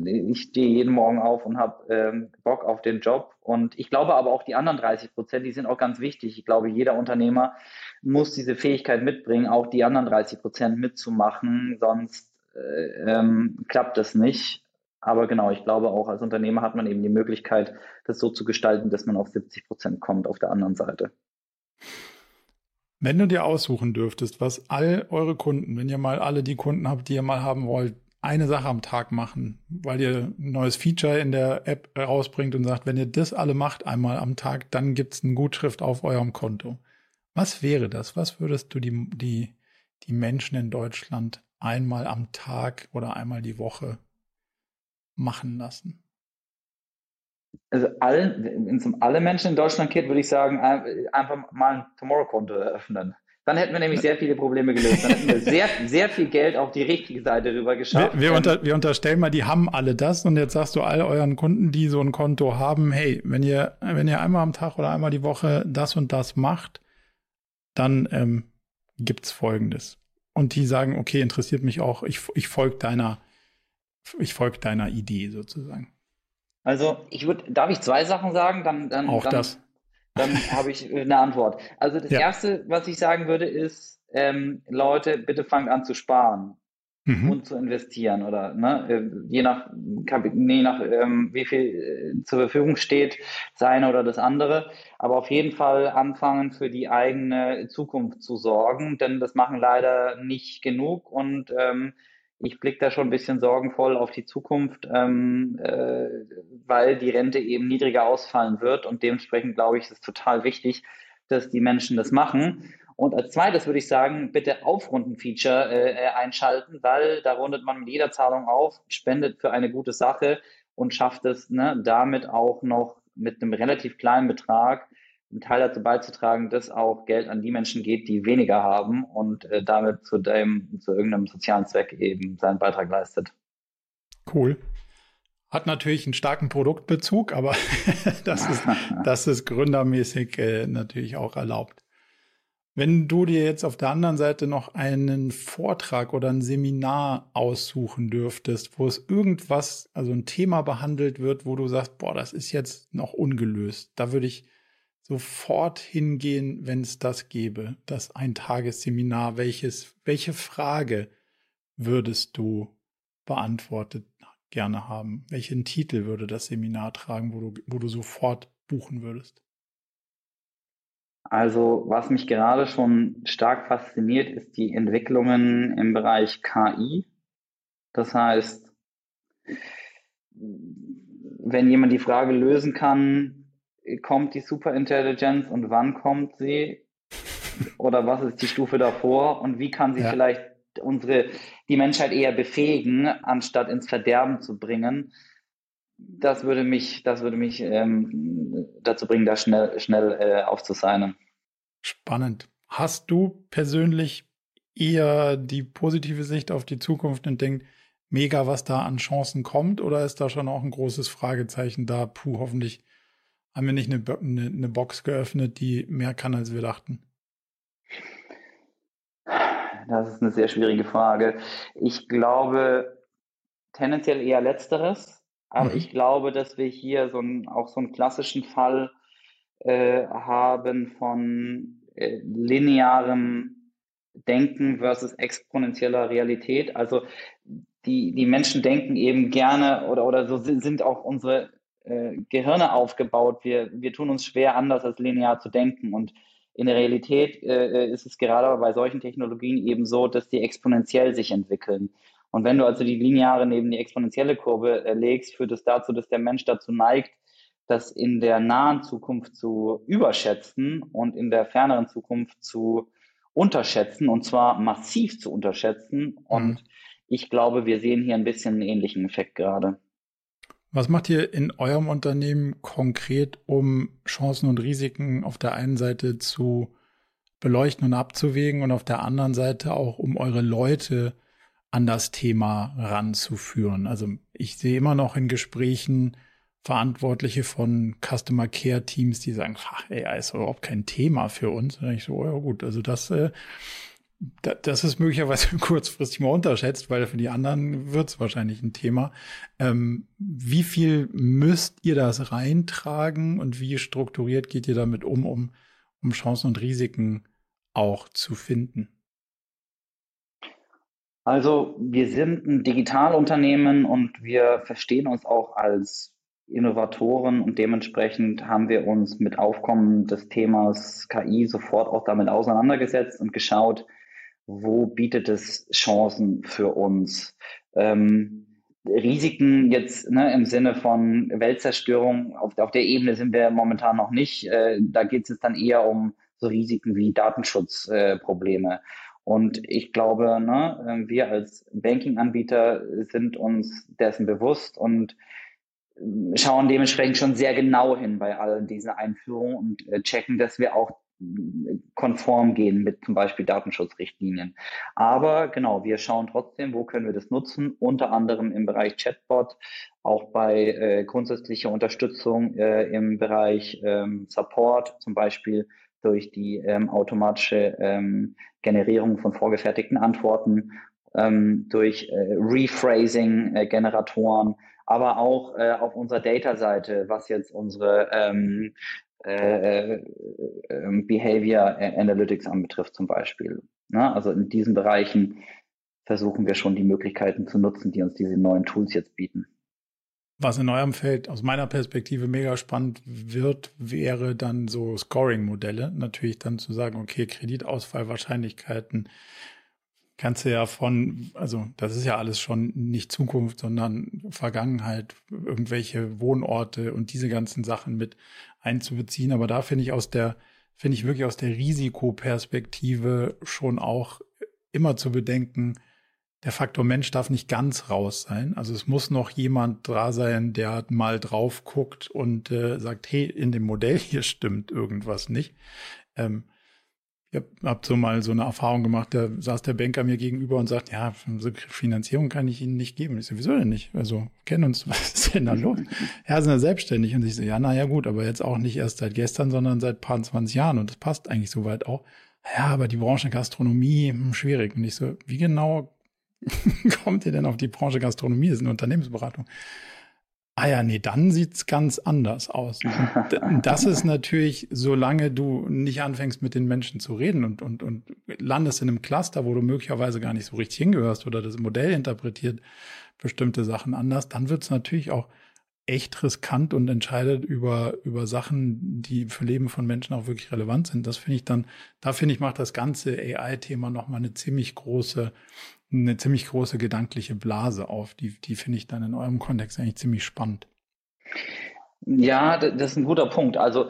Ich stehe jeden Morgen auf und habe ähm, Bock auf den Job. Und ich glaube aber auch die anderen 30 Prozent, die sind auch ganz wichtig. Ich glaube, jeder Unternehmer muss diese Fähigkeit mitbringen, auch die anderen 30 Prozent mitzumachen, sonst äh, ähm, klappt das nicht. Aber genau, ich glaube auch als Unternehmer hat man eben die Möglichkeit, das so zu gestalten, dass man auf 70 Prozent kommt auf der anderen Seite. Wenn du dir aussuchen dürftest, was all eure Kunden, wenn ihr mal alle die Kunden habt, die ihr mal haben wollt, eine Sache am Tag machen, weil ihr ein neues Feature in der App rausbringt und sagt, wenn ihr das alle macht einmal am Tag, dann gibt es eine Gutschrift auf eurem Konto. Was wäre das? Was würdest du die, die, die Menschen in Deutschland einmal am Tag oder einmal die Woche machen lassen? Also allen, wenn es um alle Menschen in Deutschland geht, würde ich sagen, einfach mal ein Tomorrow-Konto eröffnen. Dann hätten wir nämlich sehr viele Probleme gelöst. Dann hätten wir sehr, sehr viel Geld auf die richtige Seite rüber geschafft. Wir, wir, unter, wir unterstellen mal, die haben alle das und jetzt sagst du all euren Kunden, die so ein Konto haben, hey, wenn ihr, wenn ihr einmal am Tag oder einmal die Woche das und das macht, dann ähm, gibt's Folgendes. Und die sagen, okay, interessiert mich auch, ich, ich folge deiner, ich folge deiner Idee sozusagen. Also ich würde, darf ich zwei Sachen sagen? Dann, dann, Auch dann, das. Dann habe ich eine Antwort. Also das ja. Erste, was ich sagen würde, ist, ähm, Leute, bitte fangt an zu sparen mhm. und zu investieren oder ne, äh, je nach, je nach ähm, wie viel äh, zur Verfügung steht, seine oder das andere. Aber auf jeden Fall anfangen für die eigene Zukunft zu sorgen, denn das machen leider nicht genug und ähm, ich blicke da schon ein bisschen sorgenvoll auf die Zukunft, ähm, äh, weil die Rente eben niedriger ausfallen wird und dementsprechend glaube ich, ist es total wichtig, dass die Menschen das machen. Und als zweites würde ich sagen, bitte Aufrunden-Feature äh, äh, einschalten, weil da rundet man mit jeder Zahlung auf, spendet für eine gute Sache und schafft es ne, damit auch noch mit einem relativ kleinen Betrag einen Teil dazu beizutragen, dass auch Geld an die Menschen geht, die weniger haben und äh, damit zu dem, zu irgendeinem sozialen Zweck eben seinen Beitrag leistet. Cool. Hat natürlich einen starken Produktbezug, aber (laughs) das, ist, (laughs) das ist gründermäßig äh, natürlich auch erlaubt. Wenn du dir jetzt auf der anderen Seite noch einen Vortrag oder ein Seminar aussuchen dürftest, wo es irgendwas, also ein Thema behandelt wird, wo du sagst, boah, das ist jetzt noch ungelöst, da würde ich sofort hingehen, wenn es das gäbe, das Eintagesseminar. Welches, welche Frage würdest du beantwortet gerne haben? Welchen Titel würde das Seminar tragen, wo du, wo du sofort buchen würdest? Also, was mich gerade schon stark fasziniert, ist die Entwicklungen im Bereich KI. Das heißt, wenn jemand die Frage lösen kann, kommt die Superintelligenz und wann kommt sie? Oder was ist die Stufe davor? Und wie kann sie ja. vielleicht unsere, die Menschheit eher befähigen, anstatt ins Verderben zu bringen? Das würde mich, das würde mich ähm, dazu bringen, da schnell, schnell äh, aufzusignen. Spannend. Hast du persönlich eher die positive Sicht auf die Zukunft und denkst, mega, was da an Chancen kommt? Oder ist da schon auch ein großes Fragezeichen da? Puh, hoffentlich haben wir nicht eine, eine, eine Box geöffnet, die mehr kann, als wir dachten? Das ist eine sehr schwierige Frage. Ich glaube tendenziell eher letzteres, aber mhm. ich glaube, dass wir hier so ein, auch so einen klassischen Fall äh, haben von äh, linearem Denken versus exponentieller Realität. Also die, die Menschen denken eben gerne oder, oder so sind auch unsere äh, Gehirne aufgebaut. Wir, wir tun uns schwer, anders als linear zu denken. Und in der Realität äh, ist es gerade bei solchen Technologien eben so, dass die exponentiell sich entwickeln. Und wenn du also die lineare neben die exponentielle Kurve äh, legst, führt es dazu, dass der Mensch dazu neigt, das in der nahen Zukunft zu überschätzen und in der ferneren Zukunft zu unterschätzen und zwar massiv zu unterschätzen. Und mhm. ich glaube, wir sehen hier ein bisschen einen ähnlichen Effekt gerade. Was macht ihr in eurem Unternehmen konkret, um Chancen und Risiken auf der einen Seite zu beleuchten und abzuwägen und auf der anderen Seite auch, um eure Leute an das Thema ranzuführen? Also ich sehe immer noch in Gesprächen Verantwortliche von Customer Care Teams, die sagen, ach, AI ist überhaupt kein Thema für uns. Und ich so, ja gut, also das äh, das ist möglicherweise (laughs) kurzfristig mal unterschätzt, weil für die anderen wird es wahrscheinlich ein Thema. Ähm, wie viel müsst ihr das reintragen und wie strukturiert geht ihr damit um, um, um Chancen und Risiken auch zu finden? Also wir sind ein Digitalunternehmen und wir verstehen uns auch als Innovatoren und dementsprechend haben wir uns mit Aufkommen des Themas KI sofort auch damit auseinandergesetzt und geschaut, wo bietet es Chancen für uns? Ähm, Risiken jetzt ne, im Sinne von Weltzerstörung, auf, auf der Ebene sind wir momentan noch nicht. Äh, da geht es dann eher um so Risiken wie Datenschutzprobleme. Äh, und ich glaube, ne, wir als Banking-Anbieter sind uns dessen bewusst und schauen dementsprechend schon sehr genau hin bei all diesen Einführungen und äh, checken, dass wir auch konform gehen mit zum Beispiel Datenschutzrichtlinien. Aber genau, wir schauen trotzdem, wo können wir das nutzen, unter anderem im Bereich Chatbot, auch bei äh, grundsätzlicher Unterstützung äh, im Bereich ähm, Support, zum Beispiel durch die ähm, automatische ähm, Generierung von vorgefertigten Antworten, ähm, durch äh, Rephrasing-Generatoren, aber auch äh, auf unserer Data-Seite, was jetzt unsere ähm, äh, äh, ähm, Behavior Analytics anbetrifft zum Beispiel. Ne? Also in diesen Bereichen versuchen wir schon die Möglichkeiten zu nutzen, die uns diese neuen Tools jetzt bieten. Was in eurem Feld aus meiner Perspektive mega spannend wird, wäre dann so Scoring-Modelle. Natürlich dann zu sagen, okay, Kreditausfallwahrscheinlichkeiten kannst du ja von, also das ist ja alles schon nicht Zukunft, sondern Vergangenheit, irgendwelche Wohnorte und diese ganzen Sachen mit einzubeziehen. Aber da finde ich aus der, finde ich wirklich aus der Risikoperspektive schon auch immer zu bedenken, der Faktor Mensch darf nicht ganz raus sein. Also es muss noch jemand da sein, der mal drauf guckt und äh, sagt, hey, in dem Modell hier stimmt irgendwas nicht. Ähm, ich habe so mal so eine Erfahrung gemacht, da saß der Banker mir gegenüber und sagt, ja, so Finanzierung kann ich Ihnen nicht geben. Ich so, wieso denn nicht? Also, kennen uns, (laughs) was ist denn da los? Ja, sind ja selbstständig. Und ich so, ja, naja, gut, aber jetzt auch nicht erst seit gestern, sondern seit paar 20 Jahren. Und das passt eigentlich soweit auch. Ja, aber die Branche Gastronomie, hm, schwierig. Und ich so, wie genau (laughs) kommt ihr denn auf die Branche Gastronomie? Das ist eine Unternehmensberatung. Ah ja, nee, dann sieht's ganz anders aus. (laughs) Und das ist natürlich, solange du nicht anfängst, mit den Menschen zu reden und, und, und landest in einem Cluster, wo du möglicherweise gar nicht so richtig hingehörst oder das Modell interpretiert bestimmte Sachen anders, dann wird's natürlich auch echt riskant und entscheidet über, über Sachen, die für Leben von Menschen auch wirklich relevant sind. Das finde ich dann, da finde ich, macht das ganze AI-Thema nochmal eine ziemlich große eine ziemlich große gedankliche Blase auf. Die, die finde ich dann in eurem Kontext eigentlich ziemlich spannend. Ja, das ist ein guter Punkt. Also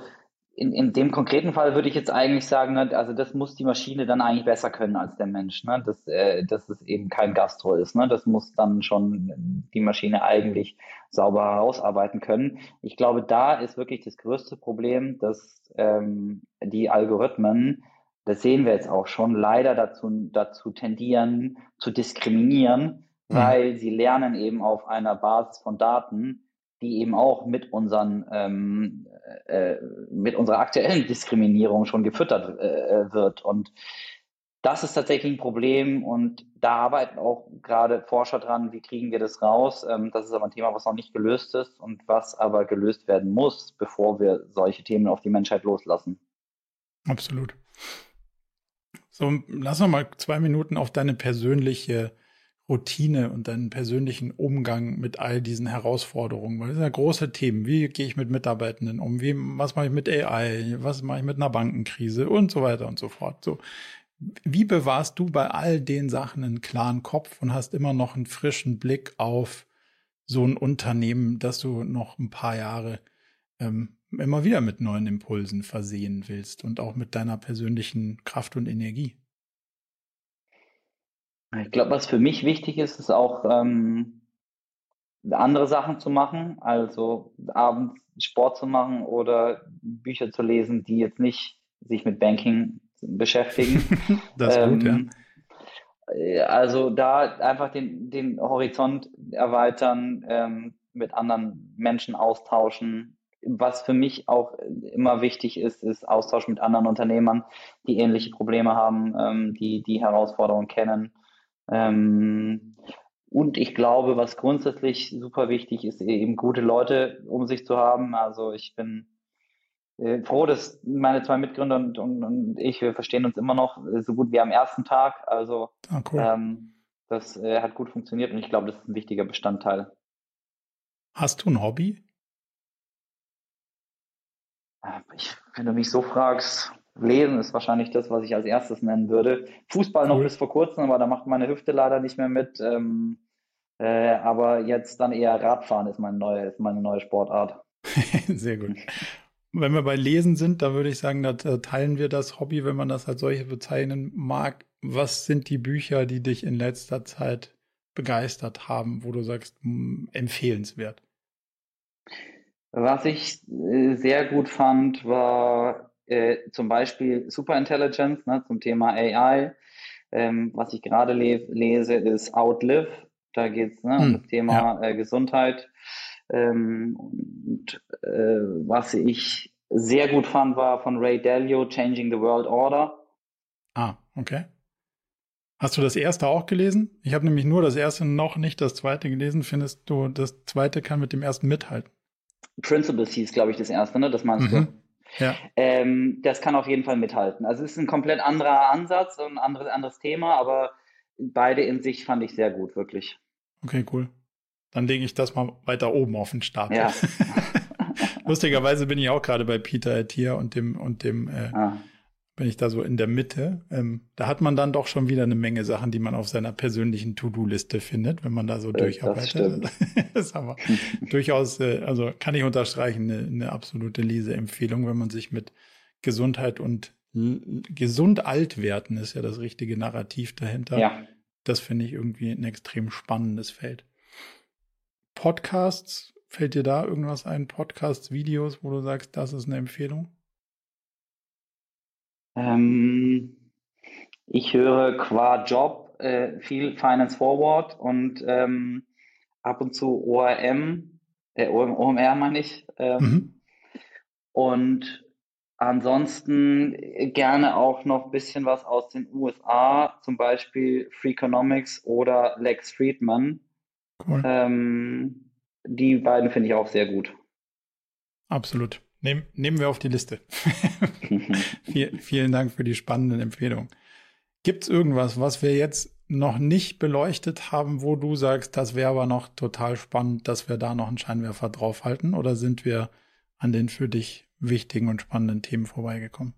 in, in dem konkreten Fall würde ich jetzt eigentlich sagen, ne, also das muss die Maschine dann eigentlich besser können als der Mensch, ne? dass, äh, dass es eben kein Gastro ist. Ne? Das muss dann schon die Maschine eigentlich sauber herausarbeiten können. Ich glaube, da ist wirklich das größte Problem, dass ähm, die Algorithmen das sehen wir jetzt auch schon, leider dazu, dazu tendieren zu diskriminieren, mhm. weil sie lernen eben auf einer Basis von Daten, die eben auch mit unseren ähm, äh, mit unserer aktuellen Diskriminierung schon gefüttert äh, wird. Und das ist tatsächlich ein Problem und da arbeiten auch gerade Forscher dran, wie kriegen wir das raus. Ähm, das ist aber ein Thema, was noch nicht gelöst ist und was aber gelöst werden muss, bevor wir solche Themen auf die Menschheit loslassen. Absolut. So, lass noch mal zwei Minuten auf deine persönliche Routine und deinen persönlichen Umgang mit all diesen Herausforderungen? Weil das sind ja große Themen. Wie gehe ich mit Mitarbeitenden um? Wie, was mache ich mit AI? Was mache ich mit einer Bankenkrise? Und so weiter und so fort. So. Wie bewahrst du bei all den Sachen einen klaren Kopf und hast immer noch einen frischen Blick auf so ein Unternehmen, das du noch ein paar Jahre ähm, immer wieder mit neuen Impulsen versehen willst und auch mit deiner persönlichen Kraft und Energie? Ich glaube, was für mich wichtig ist, ist auch ähm, andere Sachen zu machen, also abends Sport zu machen oder Bücher zu lesen, die jetzt nicht sich mit Banking beschäftigen. (laughs) das ist ähm, gut, ja. Äh, also da einfach den, den Horizont erweitern, ähm, mit anderen Menschen austauschen. Was für mich auch immer wichtig ist, ist Austausch mit anderen Unternehmern, die ähnliche Probleme haben, ähm, die die Herausforderungen kennen. Ähm, und ich glaube, was grundsätzlich super wichtig ist, eben gute Leute um sich zu haben. Also ich bin äh, froh, dass meine zwei Mitgründer und, und, und, ich, wir verstehen uns immer noch so gut wie am ersten Tag. Also ah, cool. ähm, das äh, hat gut funktioniert und ich glaube, das ist ein wichtiger Bestandteil. Hast du ein Hobby? Ich, wenn du mich so fragst, Lesen ist wahrscheinlich das, was ich als erstes nennen würde. Fußball noch bis vor kurzem, aber da macht meine Hüfte leider nicht mehr mit. Ähm, äh, aber jetzt dann eher Radfahren ist meine neue, ist meine neue Sportart. (laughs) Sehr gut. Wenn wir bei Lesen sind, da würde ich sagen, da teilen wir das Hobby, wenn man das als solche bezeichnen mag. Was sind die Bücher, die dich in letzter Zeit begeistert haben, wo du sagst, hm, empfehlenswert? Was ich äh, sehr gut fand, war äh, zum Beispiel Superintelligence ne, zum Thema AI. Ähm, was ich gerade le lese, ist Outlive. Da geht es ne, hm, um das Thema ja. äh, Gesundheit. Ähm, und äh, was ich sehr gut fand, war von Ray Dalio, Changing the World Order. Ah, okay. Hast du das erste auch gelesen? Ich habe nämlich nur das erste, noch nicht das zweite gelesen. Findest du, das zweite kann mit dem ersten mithalten? Principles hieß, glaube ich, das erste, ne? Das meinst mhm. du? Ja. Ähm, das kann auf jeden Fall mithalten. Also es ist ein komplett anderer Ansatz und ein anderes, anderes Thema, aber beide in sich fand ich sehr gut, wirklich. Okay, cool. Dann lege ich das mal weiter oben auf den Start. Ja. (laughs) Lustigerweise bin ich auch gerade bei Peter Attier und dem und dem äh, ah. Bin ich da so in der Mitte. Ähm, da hat man dann doch schon wieder eine Menge Sachen, die man auf seiner persönlichen To-Do-Liste findet, wenn man da so äh, durcharbeitet. Das, (laughs) das ist aber durchaus, äh, also kann ich unterstreichen, eine, eine absolute Leseempfehlung, wenn man sich mit Gesundheit und gesund alt werden ist ja das richtige Narrativ dahinter. Ja. Das finde ich irgendwie ein extrem spannendes Feld. Podcasts, fällt dir da irgendwas ein? Podcasts, Videos, wo du sagst, das ist eine Empfehlung? Ähm, ich höre qua Job äh, viel Finance Forward und ähm, ab und zu ORM, äh, OMR meine ich. Ähm, mhm. Und ansonsten gerne auch noch ein bisschen was aus den USA, zum Beispiel Freakonomics oder Lex Friedman. Cool. Ähm, die beiden finde ich auch sehr gut. Absolut. Nehm, nehmen wir auf die Liste. (laughs) Viel, vielen Dank für die spannenden Empfehlungen. Gibt es irgendwas, was wir jetzt noch nicht beleuchtet haben, wo du sagst, das wäre aber noch total spannend, dass wir da noch einen Scheinwerfer draufhalten? Oder sind wir an den für dich wichtigen und spannenden Themen vorbeigekommen?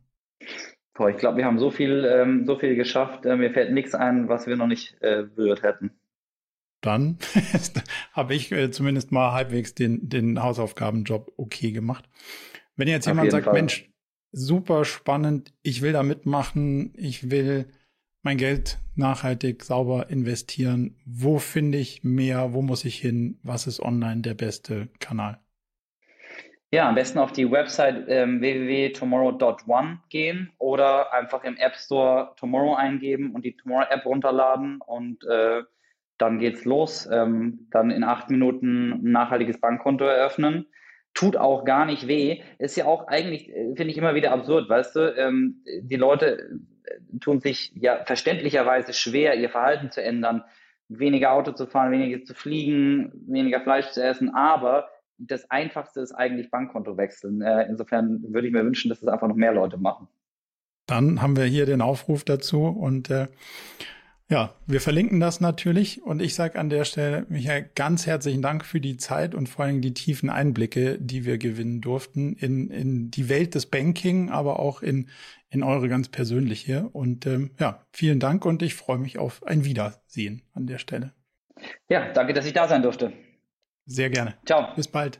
Boah, ich glaube, wir haben so viel, ähm, so viel geschafft. Äh, mir fällt nichts ein, was wir noch nicht äh, berührt hätten dann (laughs) habe ich äh, zumindest mal halbwegs den, den Hausaufgabenjob okay gemacht. Wenn jetzt Auf jemand sagt, Fall. Mensch, super spannend, ich will da mitmachen, ich will mein Geld nachhaltig sauber investieren, wo finde ich mehr, wo muss ich hin, was ist online der beste Kanal? Ja, am besten auf die Website ähm, www.tomorrow.one gehen oder einfach im App Store Tomorrow eingeben und die Tomorrow App runterladen und äh, dann geht's los. Ähm, dann in acht Minuten ein nachhaltiges Bankkonto eröffnen. Tut auch gar nicht weh. Ist ja auch eigentlich, äh, finde ich immer wieder absurd, weißt du? Ähm, die Leute äh, tun sich ja verständlicherweise schwer, ihr Verhalten zu ändern. Weniger Auto zu fahren, weniger zu fliegen, weniger Fleisch zu essen. Aber das Einfachste ist eigentlich Bankkonto wechseln. Äh, insofern würde ich mir wünschen, dass es einfach noch mehr Leute machen. Dann haben wir hier den Aufruf dazu und äh, Ja, wir verlinken das natürlich und ich sage an der Stelle, Michael, ganz herzlichen Dank für die Zeit und vor allem die tiefen Einblicke, die wir gewinnen durften in, in die Welt des Banking, aber auch in, in eure ganz persönliche. Und ähm, ja, vielen Dank und ich freue mich auf ein Wiedersehen an der Stelle. Ja, danke, dass ich da sein durfte. Sehr gerne. Ciao. Bis bald.